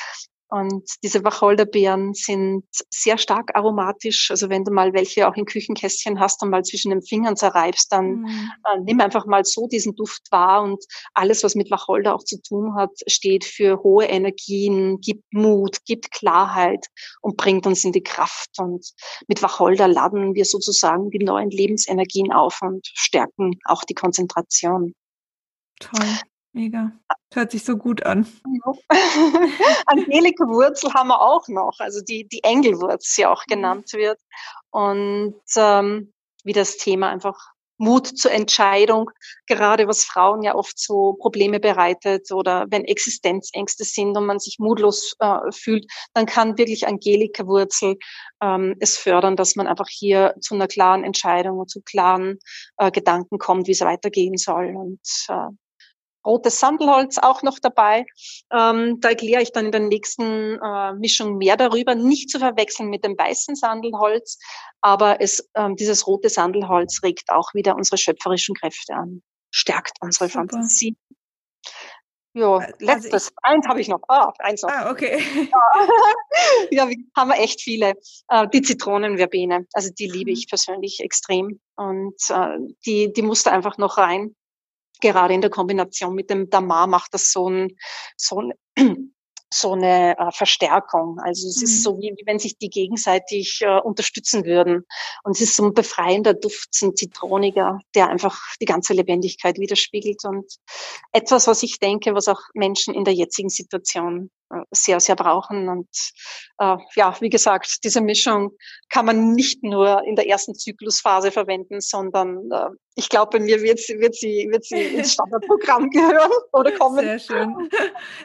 Und diese Wacholderbeeren sind sehr stark aromatisch. Also wenn du mal welche auch in Küchenkästchen hast und mal zwischen den Fingern zerreibst, dann mhm. äh, nimm einfach mal so diesen Duft wahr. Und alles, was mit Wacholder auch zu tun hat, steht für hohe Energien, gibt Mut, gibt Klarheit und bringt uns in die Kraft. Und mit Wacholder laden wir sozusagen die neuen Lebensenergien auf und stärken auch die Konzentration. Toll. Mega. Hört sich so gut an. [laughs] Angelika-Wurzel haben wir auch noch, also die, die Engelwurz ja auch mhm. genannt wird. Und ähm, wie das Thema einfach Mut zur Entscheidung, gerade was Frauen ja oft so Probleme bereitet oder wenn Existenzängste sind und man sich mutlos äh, fühlt, dann kann wirklich Angelika-Wurzel ähm, es fördern, dass man einfach hier zu einer klaren Entscheidung und zu klaren äh, Gedanken kommt, wie es weitergehen soll. Und äh, rotes Sandelholz auch noch dabei. Ähm, da erkläre ich dann in der nächsten äh, Mischung mehr darüber. Nicht zu verwechseln mit dem weißen Sandelholz, aber es, ähm, dieses rote Sandelholz regt auch wieder unsere schöpferischen Kräfte an, stärkt unsere Super. Fantasie. Ja, also letztes. Also eins habe ich noch. Ah, eins noch. Ah, okay. [laughs] ja, wir haben wir echt viele. Äh, die Zitronenverbene, also die liebe mhm. ich persönlich extrem. Und äh, die, die musste einfach noch rein gerade in der Kombination mit dem Damar macht das so ein, so ein [clears throat] so eine äh, Verstärkung. Also es mhm. ist so, wie, wie wenn sich die gegenseitig äh, unterstützen würden. Und es ist so ein befreiender Duft, so ein zitroniger, der einfach die ganze Lebendigkeit widerspiegelt und etwas, was ich denke, was auch Menschen in der jetzigen Situation äh, sehr, sehr brauchen. Und äh, ja, wie gesagt, diese Mischung kann man nicht nur in der ersten Zyklusphase verwenden, sondern ich glaube, bei mir wird sie, wird sie, wird sie ins Standardprogramm gehören oder kommen. Sehr schön.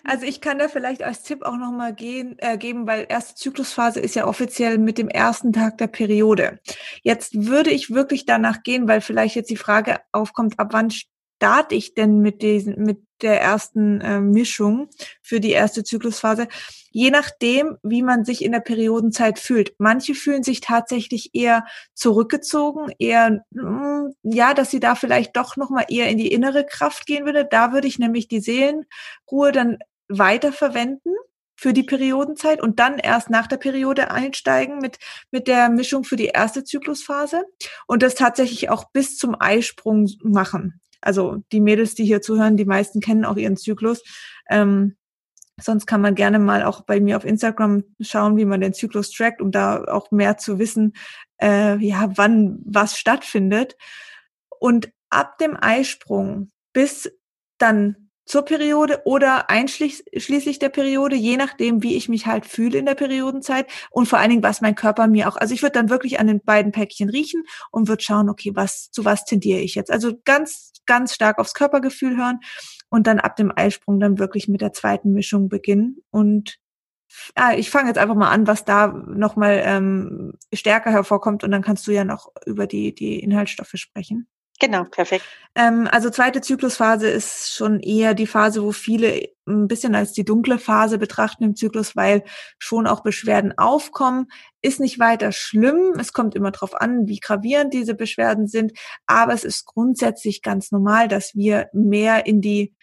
Also ich kann da vielleicht als Tipp auch nochmal gehen, äh, geben, weil erste Zyklusphase ist ja offiziell mit dem ersten Tag der Periode. Jetzt würde ich wirklich danach gehen, weil vielleicht jetzt die Frage aufkommt, ab wann starte ich denn mit diesen, mit der ersten äh, Mischung für die erste Zyklusphase? Je nachdem, wie man sich in der Periodenzeit fühlt. Manche fühlen sich tatsächlich eher zurückgezogen, eher, mh, mm, ja, dass sie da vielleicht doch nochmal eher in die innere Kraft gehen würde. Da würde ich nämlich die Seelenruhe dann weiter verwenden für die Periodenzeit und dann erst nach der Periode einsteigen mit, mit der Mischung für die erste Zyklusphase und das tatsächlich auch bis zum Eisprung machen. Also die Mädels, die hier zuhören, die meisten kennen auch ihren Zyklus. Ähm, sonst kann man gerne mal auch bei mir auf Instagram schauen, wie man den Zyklus trackt, um da auch mehr zu wissen, äh, ja, wann was stattfindet. Und ab dem Eisprung bis dann zur Periode oder einschließlich der Periode, je nachdem, wie ich mich halt fühle in der Periodenzeit und vor allen Dingen, was mein Körper mir auch, also ich würde dann wirklich an den beiden Päckchen riechen und würde schauen, okay, was, zu was tendiere ich jetzt? Also ganz, ganz stark aufs Körpergefühl hören und dann ab dem Eisprung dann wirklich mit der zweiten Mischung beginnen und ah, ich fange jetzt einfach mal an, was da nochmal ähm, stärker hervorkommt und dann kannst du ja noch über die, die Inhaltsstoffe sprechen. Genau, perfekt. Ähm, also zweite Zyklusphase ist schon eher die Phase, wo viele ein bisschen als die dunkle Phase betrachten im Zyklus, weil schon auch Beschwerden aufkommen. Ist nicht weiter schlimm. Es kommt immer darauf an, wie gravierend diese Beschwerden sind. Aber es ist grundsätzlich ganz normal, dass wir mehr in die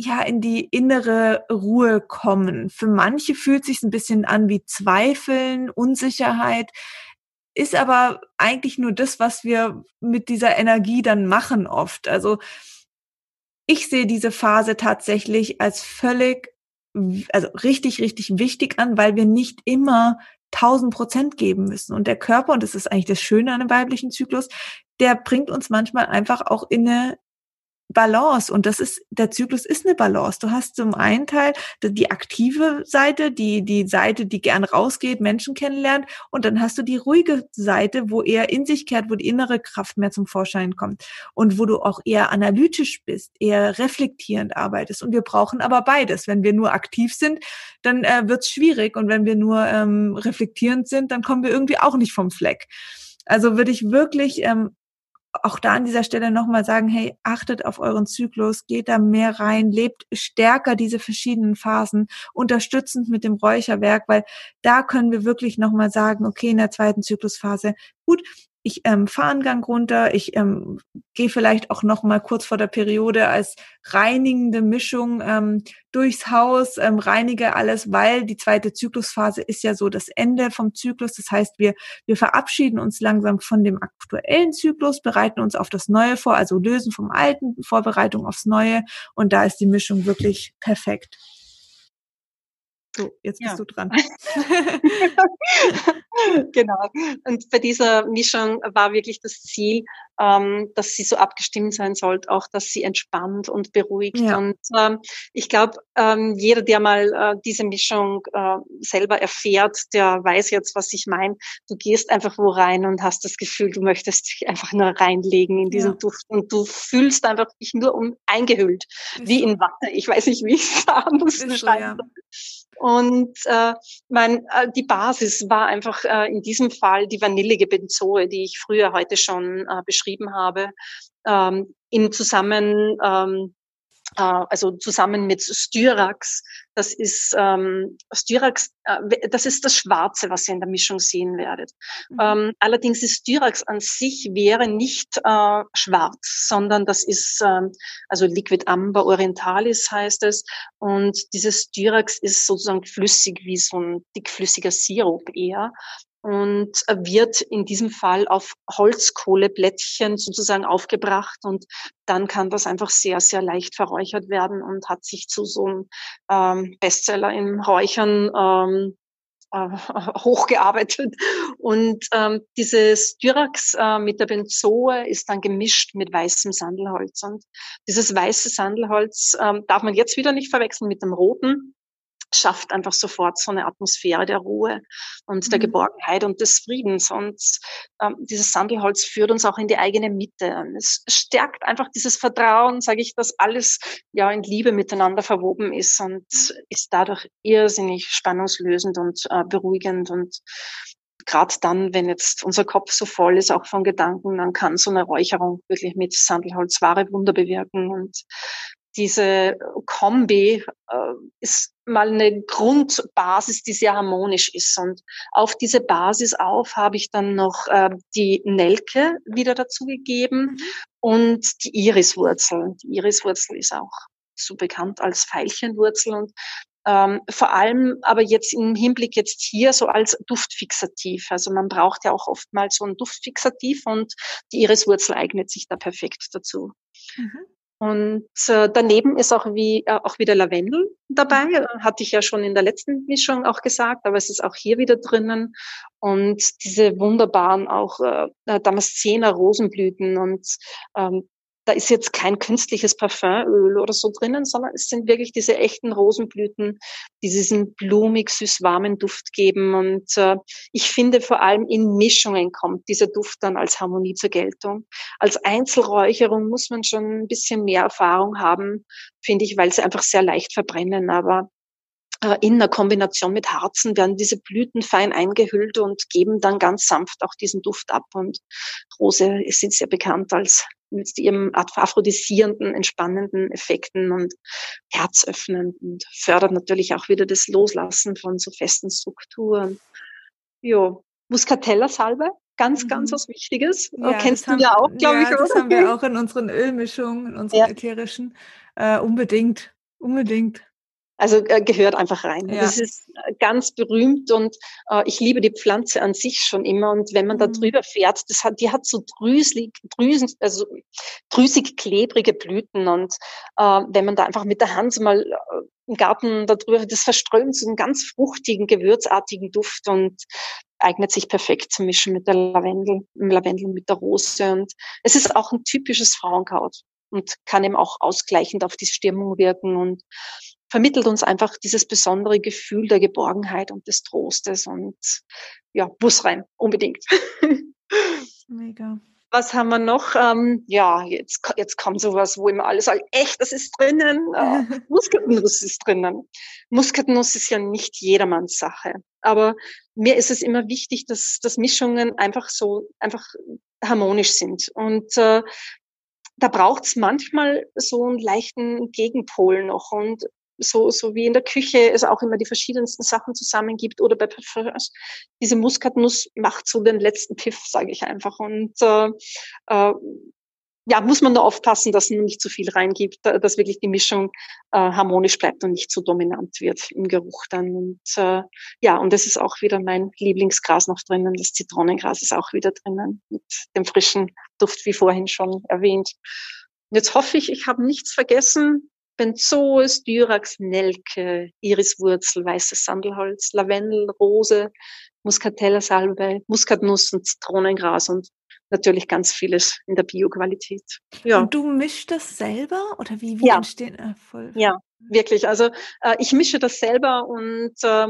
ja, in die innere Ruhe kommen. Für manche fühlt sich ein bisschen an wie Zweifeln, Unsicherheit ist aber eigentlich nur das, was wir mit dieser Energie dann machen oft. Also ich sehe diese Phase tatsächlich als völlig, also richtig, richtig wichtig an, weil wir nicht immer 1000 Prozent geben müssen. Und der Körper, und das ist eigentlich das Schöne an einem weiblichen Zyklus, der bringt uns manchmal einfach auch in eine Balance und das ist, der Zyklus ist eine Balance. Du hast zum einen Teil die aktive Seite, die, die Seite, die gern rausgeht, Menschen kennenlernt und dann hast du die ruhige Seite, wo er in sich kehrt, wo die innere Kraft mehr zum Vorschein kommt und wo du auch eher analytisch bist, eher reflektierend arbeitest und wir brauchen aber beides. Wenn wir nur aktiv sind, dann äh, wird's schwierig und wenn wir nur ähm, reflektierend sind, dann kommen wir irgendwie auch nicht vom Fleck. Also würde ich wirklich ähm, auch da an dieser Stelle nochmal sagen, hey, achtet auf euren Zyklus, geht da mehr rein, lebt stärker diese verschiedenen Phasen, unterstützend mit dem Räucherwerk, weil da können wir wirklich nochmal sagen, okay, in der zweiten Zyklusphase, gut, ich ähm, fahre einen Gang runter, ich ähm, gehe vielleicht auch noch mal kurz vor der Periode als reinigende Mischung ähm, durchs Haus, ähm, reinige alles, weil die zweite Zyklusphase ist ja so das Ende vom Zyklus. Das heißt, wir, wir verabschieden uns langsam von dem aktuellen Zyklus, bereiten uns auf das Neue vor, also lösen vom Alten, Vorbereitung aufs Neue und da ist die Mischung wirklich perfekt. So, jetzt bist ja. du dran. [laughs] genau. Und bei dieser Mischung war wirklich das Ziel, ähm, dass sie so abgestimmt sein sollte, auch dass sie entspannt und beruhigt. Ja. Und ähm, ich glaube, ähm, jeder, der mal äh, diese Mischung äh, selber erfährt, der weiß jetzt, was ich meine. Du gehst einfach wo rein und hast das Gefühl, du möchtest dich einfach nur reinlegen in diesen ja. Duft und du fühlst einfach dich nur um eingehüllt, ist wie so. in Watte. Ich weiß nicht, wie ich es [laughs] sagen muss. So, ja. Und äh, mein, äh, die Basis war einfach äh, in diesem Fall die vanillige Benzoe, die ich früher heute schon äh, beschrieben habe, ähm, im Zusammen ähm, äh, also zusammen mit Styrax. Das ist ähm, Styrax, äh, das ist das Schwarze, was ihr in der Mischung sehen werdet. Mhm. Ähm, allerdings ist Styrax an sich wäre nicht äh, schwarz, sondern das ist ähm, also Liquid Amber Orientalis heißt es. Und dieses Styrax ist sozusagen flüssig wie so ein dickflüssiger Sirup eher und wird in diesem Fall auf Holzkohleblättchen sozusagen aufgebracht und dann kann das einfach sehr, sehr leicht verräuchert werden und hat sich zu so einem ähm, Bestseller im Räuchern ähm, äh, [laughs] hochgearbeitet. Und ähm, dieses Styrax äh, mit der Benzoe ist dann gemischt mit weißem Sandelholz. Und dieses weiße Sandelholz ähm, darf man jetzt wieder nicht verwechseln mit dem roten schafft einfach sofort so eine Atmosphäre der Ruhe und mhm. der Geborgenheit und des Friedens. Und ähm, dieses Sandelholz führt uns auch in die eigene Mitte. Es stärkt einfach dieses Vertrauen, sage ich, dass alles ja in Liebe miteinander verwoben ist und ist dadurch irrsinnig spannungslösend und äh, beruhigend und gerade dann, wenn jetzt unser Kopf so voll ist, auch von Gedanken, dann kann so eine Räucherung wirklich mit Sandelholz wahre Wunder bewirken. Und diese Kombi äh, ist mal eine Grundbasis, die sehr harmonisch ist. Und auf diese Basis auf habe ich dann noch äh, die Nelke wieder dazugegeben mhm. und die Iriswurzel. Die Iriswurzel ist auch so bekannt als Veilchenwurzel und ähm, vor allem aber jetzt im Hinblick jetzt hier so als Duftfixativ. Also man braucht ja auch oftmals so ein Duftfixativ und die Iriswurzel eignet sich da perfekt dazu. Mhm. Und äh, daneben ist auch wie äh, auch wieder Lavendel dabei, äh, hatte ich ja schon in der letzten Mischung auch gesagt, aber es ist auch hier wieder drinnen. Und diese wunderbaren auch äh, äh Damaszener Rosenblüten und ähm, da ist jetzt kein künstliches Parfümöl oder so drinnen, sondern es sind wirklich diese echten Rosenblüten, die diesen blumig süß warmen Duft geben. Und äh, ich finde vor allem in Mischungen kommt dieser Duft dann als Harmonie zur Geltung. Als Einzelräucherung muss man schon ein bisschen mehr Erfahrung haben, finde ich, weil sie einfach sehr leicht verbrennen. Aber in der Kombination mit Harzen werden diese Blüten fein eingehüllt und geben dann ganz sanft auch diesen Duft ab. Und Rose ist sehr bekannt als mit ihrem aphrodisierenden, entspannenden Effekten und herzöffnend und fördert natürlich auch wieder das Loslassen von so festen Strukturen. Jo, Muscatella-Salbe, ganz, mhm. ganz was Wichtiges. Ja, Kennst du haben, ja auch, glaube ja, ich, oder? Das haben wir [laughs] auch in unseren Ölmischungen, in unseren ja. ätherischen. Äh, unbedingt, unbedingt. Also äh, gehört einfach rein. Ja. Das ist äh, ganz berühmt und äh, ich liebe die Pflanze an sich schon immer. Und wenn man da mhm. drüber fährt, das hat, die hat so drüselig, drüsen, also drüsig klebrige Blüten. Und äh, wenn man da einfach mit der Hand so mal äh, im Garten da drüber, das verströmt so einen ganz fruchtigen, gewürzartigen Duft und eignet sich perfekt zum Mischen mit der Lavendel, im Lavendel mit der Rose. Und es ist auch ein typisches Frauenkraut und kann eben auch ausgleichend auf die Stimmung wirken und vermittelt uns einfach dieses besondere Gefühl der Geborgenheit und des Trostes und ja, Bus rein, unbedingt. [laughs] Mega. Was haben wir noch? Ähm, ja, jetzt, jetzt kommt sowas, wo immer alles sagt, echt, das ist drinnen. [laughs] Äh, Muskatnuss ist drinnen. Muskatnuss ist ja nicht jedermanns Sache. Aber mir ist es immer wichtig, dass, dass Mischungen einfach so, einfach harmonisch sind. Und äh, da braucht es manchmal so einen leichten Gegenpol noch. Und so, so wie in der Küche es auch immer die verschiedensten Sachen zusammen gibt oder bei Parfums. Diese Muskatnuss macht so den letzten Piff, sage ich einfach. Und äh, äh, ja, muss man nur aufpassen, dass man nicht zu viel reingibt, dass wirklich die Mischung äh, harmonisch bleibt und nicht zu dominant wird im Geruch dann. Und äh, ja, und das ist auch wieder mein Lieblingsgras noch drinnen. Das Zitronengras ist auch wieder drinnen mit dem frischen Duft, wie vorhin schon erwähnt. Jetzt hoffe ich, ich habe nichts vergessen. Benzoes, Dyrax, Nelke, Iriswurzel, weißes Sandelholz, Lavendel, Rose, Muscatella-Salbei, Muskatnuss und Zitronengras und natürlich ganz vieles in der Bio-Qualität. Ja. Und du mischst das selber oder wie, wie ja. entstehen? Äh, voll. Ja, wirklich. Also äh, ich mische das selber und äh,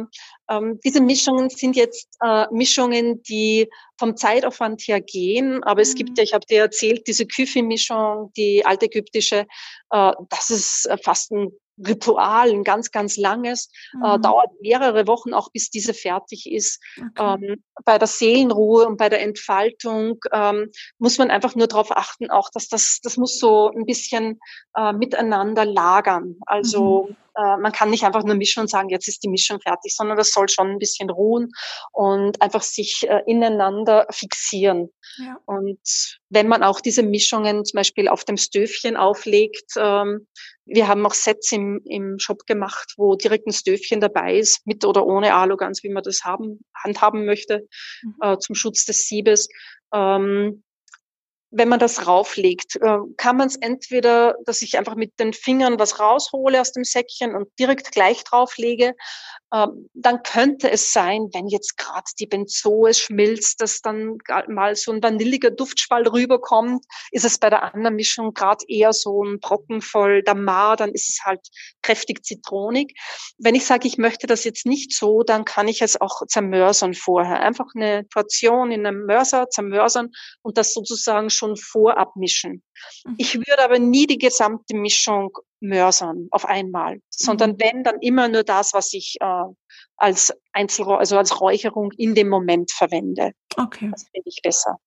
ähm, diese Mischungen sind jetzt äh, Mischungen, die vom Zeitaufwand her gehen. Aber es gibt mhm. ja, ich habe dir erzählt, diese Küfi-Mischung, die altägyptische, äh, das ist äh, fast ein Ritual, ein ganz, ganz langes, äh, mhm. äh, dauert mehrere Wochen, auch bis diese fertig ist. Okay. Ähm, bei der Seelenruhe und bei der Entfaltung ähm, muss man einfach nur darauf achten, auch dass das, das muss so ein bisschen äh, miteinander lagern. Also mhm. Äh, man kann nicht einfach nur mischen und sagen, jetzt ist die Mischung fertig, sondern das soll schon ein bisschen ruhen und einfach sich äh, ineinander fixieren. Ja. Und wenn man auch diese Mischungen zum Beispiel auf dem Stöfchen auflegt, ähm, wir haben auch Sets im, im Shop gemacht, wo direkt ein Stöfchen dabei ist, mit oder ohne Alu, ganz wie man das haben, handhaben möchte, mhm. äh, zum Schutz des Siebes. Ähm, wenn man das rauflegt, äh, kann man es entweder, dass ich einfach mit den Fingern was raushole aus dem Säckchen und direkt gleich drauflege, ähm, dann könnte es sein, wenn jetzt gerade die Benzoe schmilzt, dass dann mal so ein vanilliger Duftspalt rüberkommt, ist es bei der anderen Mischung gerade eher so ein Brocken voll Damar, dann ist es halt kräftig zitronig. Wenn ich sage, ich möchte das jetzt nicht so, dann kann ich es auch zermörsern vorher. Einfach eine Portion in einem Mörser zermörsern und das sozusagen schon vorab mischen. Mhm. Ich würde aber nie die gesamte Mischung mörsern auf einmal, sondern mhm. wenn, dann immer nur das, was ich äh, als Einzel also als Räucherung in dem Moment verwende. Okay. Das finde ich besser.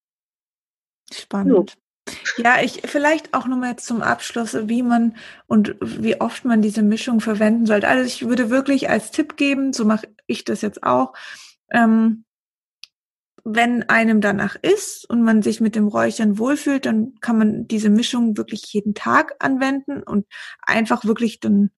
Spannend. Ja, ich vielleicht auch nochmal zum Abschluss, wie man und wie oft man diese Mischung verwenden sollte. Also ich würde wirklich als Tipp geben, so mache ich das jetzt auch, ähm, wenn einem danach ist und man sich mit dem Räuchern wohlfühlt, dann kann man diese Mischung wirklich jeden Tag anwenden und einfach wirklich dann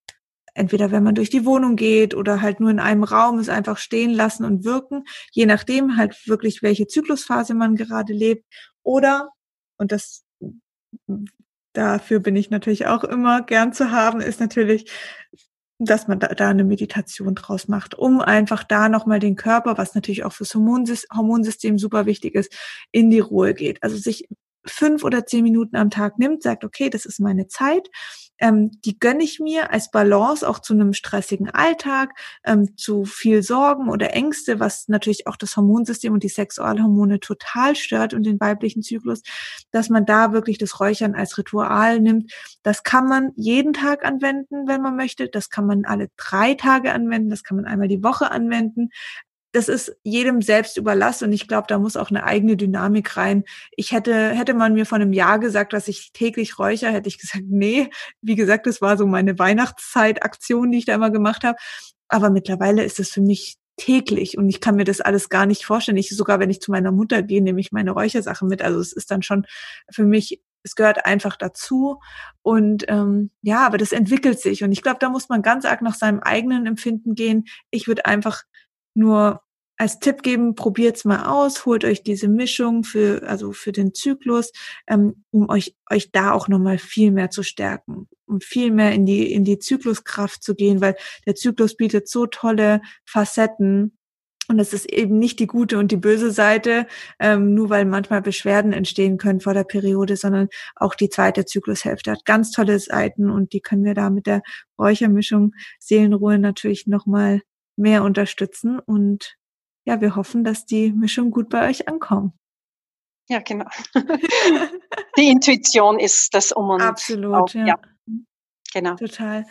entweder wenn man durch die Wohnung geht oder halt nur in einem Raum es einfach stehen lassen und wirken, je nachdem halt wirklich welche Zyklusphase man gerade lebt. Oder und das dafür bin ich natürlich auch immer gern zu haben, ist natürlich dass man da, da eine Meditation draus macht, um einfach da nochmal den Körper, was natürlich auch fürs Hormonsystem, Hormonsystem super wichtig ist, in die Ruhe geht. Also sich fünf oder zehn Minuten am Tag nimmt, sagt, okay, das ist meine Zeit, ähm, die gönne ich mir als Balance auch zu einem stressigen Alltag, ähm, zu viel Sorgen oder Ängste, was natürlich auch das Hormonsystem und die Sexualhormone total stört und den weiblichen Zyklus, dass man da wirklich das Räuchern als Ritual nimmt. Das kann man jeden Tag anwenden, wenn man möchte. Das kann man alle drei Tage anwenden. Das kann man einmal die Woche anwenden das ist jedem selbst überlassen und ich glaube, da muss auch eine eigene Dynamik rein. Ich hätte, hätte man mir vor einem Jahr gesagt, dass ich täglich räuchere, hätte ich gesagt, nee. Wie gesagt, das war so meine Weihnachtszeit-Aktion, die ich da immer gemacht habe. Aber mittlerweile ist es für mich täglich und ich kann mir das alles gar nicht vorstellen. Ich sogar, wenn ich zu meiner Mutter gehe, nehme ich meine Räuchersachen mit. Also es ist dann schon für mich es gehört einfach dazu. Und ähm, ja, aber das entwickelt sich. Und ich glaube, da muss man ganz arg nach seinem eigenen Empfinden gehen. Ich würde einfach nur als Tipp geben, probiert's mal aus, holt euch diese Mischung für, also für den Zyklus, ähm, um euch, euch da auch nochmal viel mehr zu stärken, um viel mehr in die, in die Zykluskraft zu gehen, weil der Zyklus bietet so tolle Facetten. Und es ist eben nicht die gute und die böse Seite, ähm, nur weil manchmal Beschwerden entstehen können vor der Periode, sondern auch die zweite Zyklushälfte hat ganz tolle Seiten und die können wir da mit der Räuchermischung Seelenruhe natürlich nochmal mehr unterstützen. Und ja, wir hoffen, dass die Mischung gut bei euch ankommt. Ja, genau. [laughs] die Intuition ist das um und Absolut, auf, ja. ja. Genau. Total.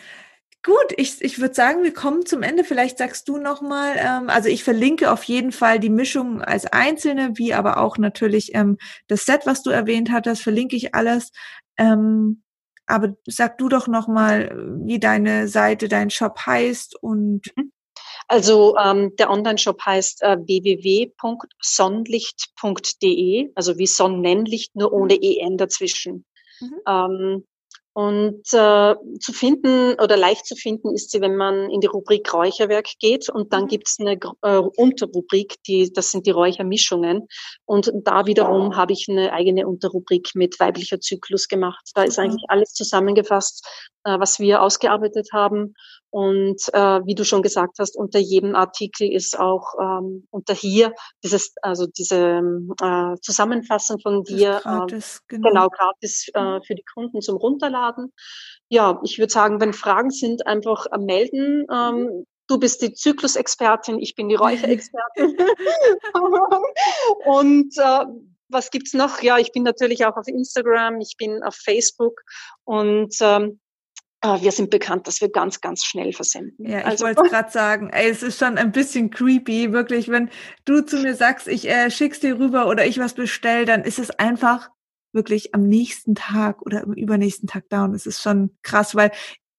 Gut, ich, ich würde sagen, wir kommen zum Ende. Vielleicht sagst du nochmal, ähm, also ich verlinke auf jeden Fall die Mischung als einzelne, wie aber auch natürlich ähm, das Set, was du erwähnt hattest, verlinke ich alles. Ähm, aber sag du doch nochmal, wie deine Seite, dein Shop heißt und mhm. Also ähm, der Online-Shop heißt äh, www.sonnenlicht.de, also wie Sonnenlicht, nur ohne mhm. en dazwischen. Mhm. Ähm, und äh, zu finden oder leicht zu finden ist sie, wenn man in die Rubrik Räucherwerk geht. Und dann mhm. gibt es eine äh, Unterrubrik, die, das sind die Räuchermischungen. Und da wiederum habe ich eine eigene Unterrubrik mit weiblicher Zyklus gemacht. Da ist eigentlich alles zusammengefasst, äh, was wir ausgearbeitet haben. Und äh, wie du schon gesagt hast, unter jedem Artikel ist auch ähm, unter hier dieses, also diese äh, Zusammenfassung von dir, gratis, äh, genau. genau gratis äh, mhm. für die Kunden zum Runterladen. Ja, ich würde sagen, wenn Fragen sind, einfach äh, melden. Ähm, mhm. Du bist die Zyklusexpertin, ich bin die Räucherexpertin. [laughs] [laughs] Und äh, was gibt's noch? Ja, ich bin natürlich auch auf Instagram, ich bin auf Facebook und ähm, wir sind bekannt, dass wir ganz, ganz schnell versenden. Ja, ich also, wollte gerade sagen, ey, es ist schon ein bisschen creepy, wirklich, wenn du zu mir sagst, ich äh, schick's dir rüber oder ich was bestell, dann ist es einfach wirklich am nächsten Tag oder am übernächsten Tag da und es ist schon krass, weil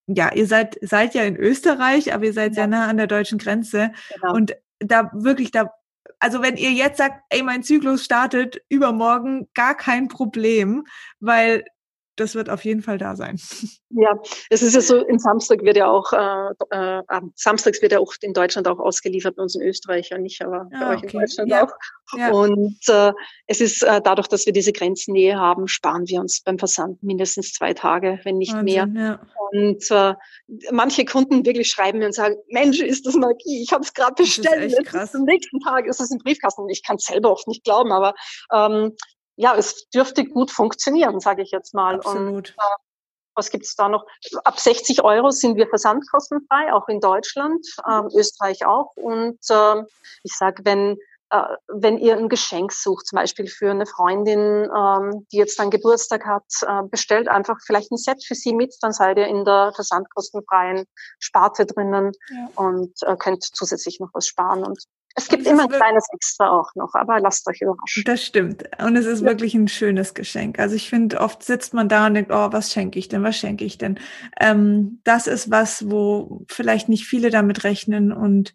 ja, ihr seid seid ja in Österreich, aber ihr seid ja. sehr nah an der deutschen Grenze genau. und da wirklich da also wenn ihr jetzt sagt, ey, mein Zyklus startet übermorgen, gar kein Problem, weil das wird auf jeden Fall da sein. [laughs] Ja, es ist ja so, in Samstag wird ja auch, äh, äh, samstags wird ja auch in Deutschland auch ausgeliefert, bei uns in Österreich ja nicht, aber bei ah, euch okay. in Deutschland ja. auch. Ja. Und äh, es ist äh, dadurch, dass wir diese Grenznähe haben, sparen wir uns beim Versand mindestens zwei Tage, wenn nicht Wahnsinn, mehr. Ja. Und äh, manche Kunden wirklich schreiben mir und sagen, Mensch, ist das Magie, ich habe es gerade bestellt. Am nächsten Tag ist es im Briefkasten. Ich kann es selber oft nicht glauben, aber ähm, ja, es dürfte gut funktionieren, sage ich jetzt mal. Absolut. Und, äh, was gibt's da noch? Ab 60 Euro sind wir versandkostenfrei, auch in Deutschland, ähm, Österreich auch. Und äh, ich sage, wenn äh, wenn ihr ein Geschenk sucht, zum Beispiel für eine Freundin, ähm, die jetzt dann Geburtstag hat, äh, bestellt einfach vielleicht ein Set für sie mit, dann seid ihr in der versandkostenfreien Sparte drinnen ja. und äh, könnt zusätzlich noch was sparen. Und es gibt immer ein kleines Extra auch noch, aber lasst euch überraschen. Das stimmt. Und es ist ja. wirklich ein schönes Geschenk. Also ich finde, oft sitzt man da und denkt, oh, was schenke ich denn, was schenke ich denn? Ähm, das ist was, wo vielleicht nicht viele damit rechnen und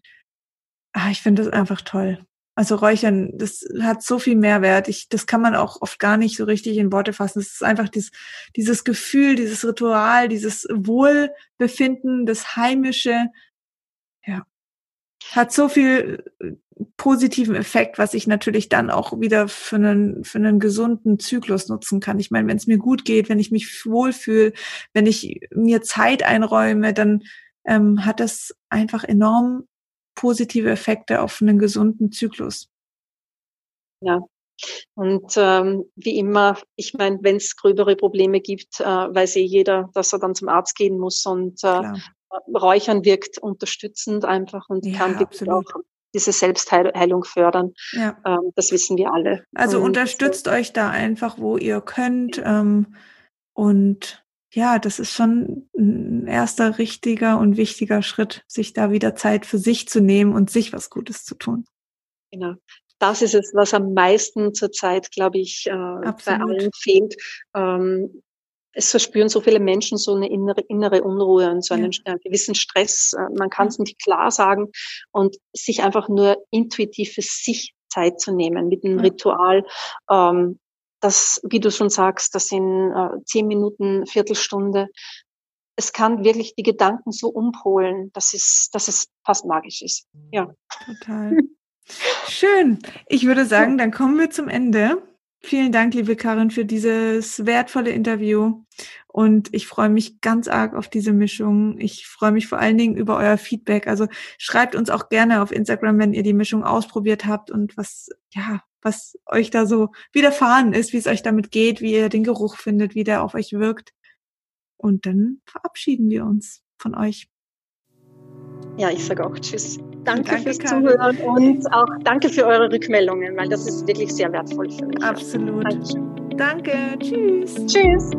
ah, ich finde das einfach toll. Also Räuchern, das hat so viel Mehrwert. Ich, das kann man auch oft gar nicht so richtig in Worte fassen. Es ist einfach dieses, dieses Gefühl, dieses Ritual, dieses Wohlbefinden, das Heimische. Ja, hat so viel äh, positiven Effekt, was ich natürlich dann auch wieder für einen, für einen gesunden Zyklus nutzen kann. Ich meine, wenn es mir gut geht, wenn ich mich wohlfühle, wenn ich mir Zeit einräume, dann ähm, hat das einfach enorm positive Effekte auf einen gesunden Zyklus. Ja, Und ähm, wie immer, ich meine, wenn es gröbere Probleme gibt, äh, weiß eh jeder, dass er dann zum Arzt gehen muss. Und äh, Räuchern wirkt unterstützend einfach und ja, kann wirklich auch diese Selbstheilung fördern. Ja. Ähm, das wissen wir alle. Also und unterstützt so. euch da einfach, wo ihr könnt. Ähm, und ja, das ist schon ein erster richtiger und wichtiger Schritt, sich da wieder Zeit für sich zu nehmen und sich was Gutes zu tun. Genau. Das ist es, was am meisten zurzeit, glaube ich, äh, bei allen fehlt. Ähm, es verspüren so viele Menschen so eine innere, innere Unruhe und so einen ja. Äh, gewissen Stress. Äh, man kann es nicht klar sagen und sich einfach nur intuitiv für sich Zeit zu nehmen mit einem ja. Ritual. Ähm, das, wie du schon sagst, das sind äh, zehn Minuten, Viertelstunde. Es kann wirklich die Gedanken so umpolen, dass es, dass es fast magisch ist. Ja. Total. Schön. Ich würde sagen, dann kommen wir zum Ende. Vielen Dank, liebe Karin, für dieses wertvolle Interview. Und ich freue mich ganz arg auf diese Mischung. Ich freue mich vor allen Dingen über euer Feedback. Also schreibt uns auch gerne auf Instagram, wenn ihr die Mischung ausprobiert habt und was, ja, was euch da so widerfahren ist, wie es euch damit geht, wie ihr den Geruch findet, wie der auf euch wirkt. Und dann verabschieden wir uns von euch. Ja, ich sage auch Tschüss. Danke, danke fürs Karin. Zuhören und auch danke für eure Rückmeldungen, weil das ist wirklich sehr wertvoll für mich. Absolut. Danke. Tschüss. Tschüss.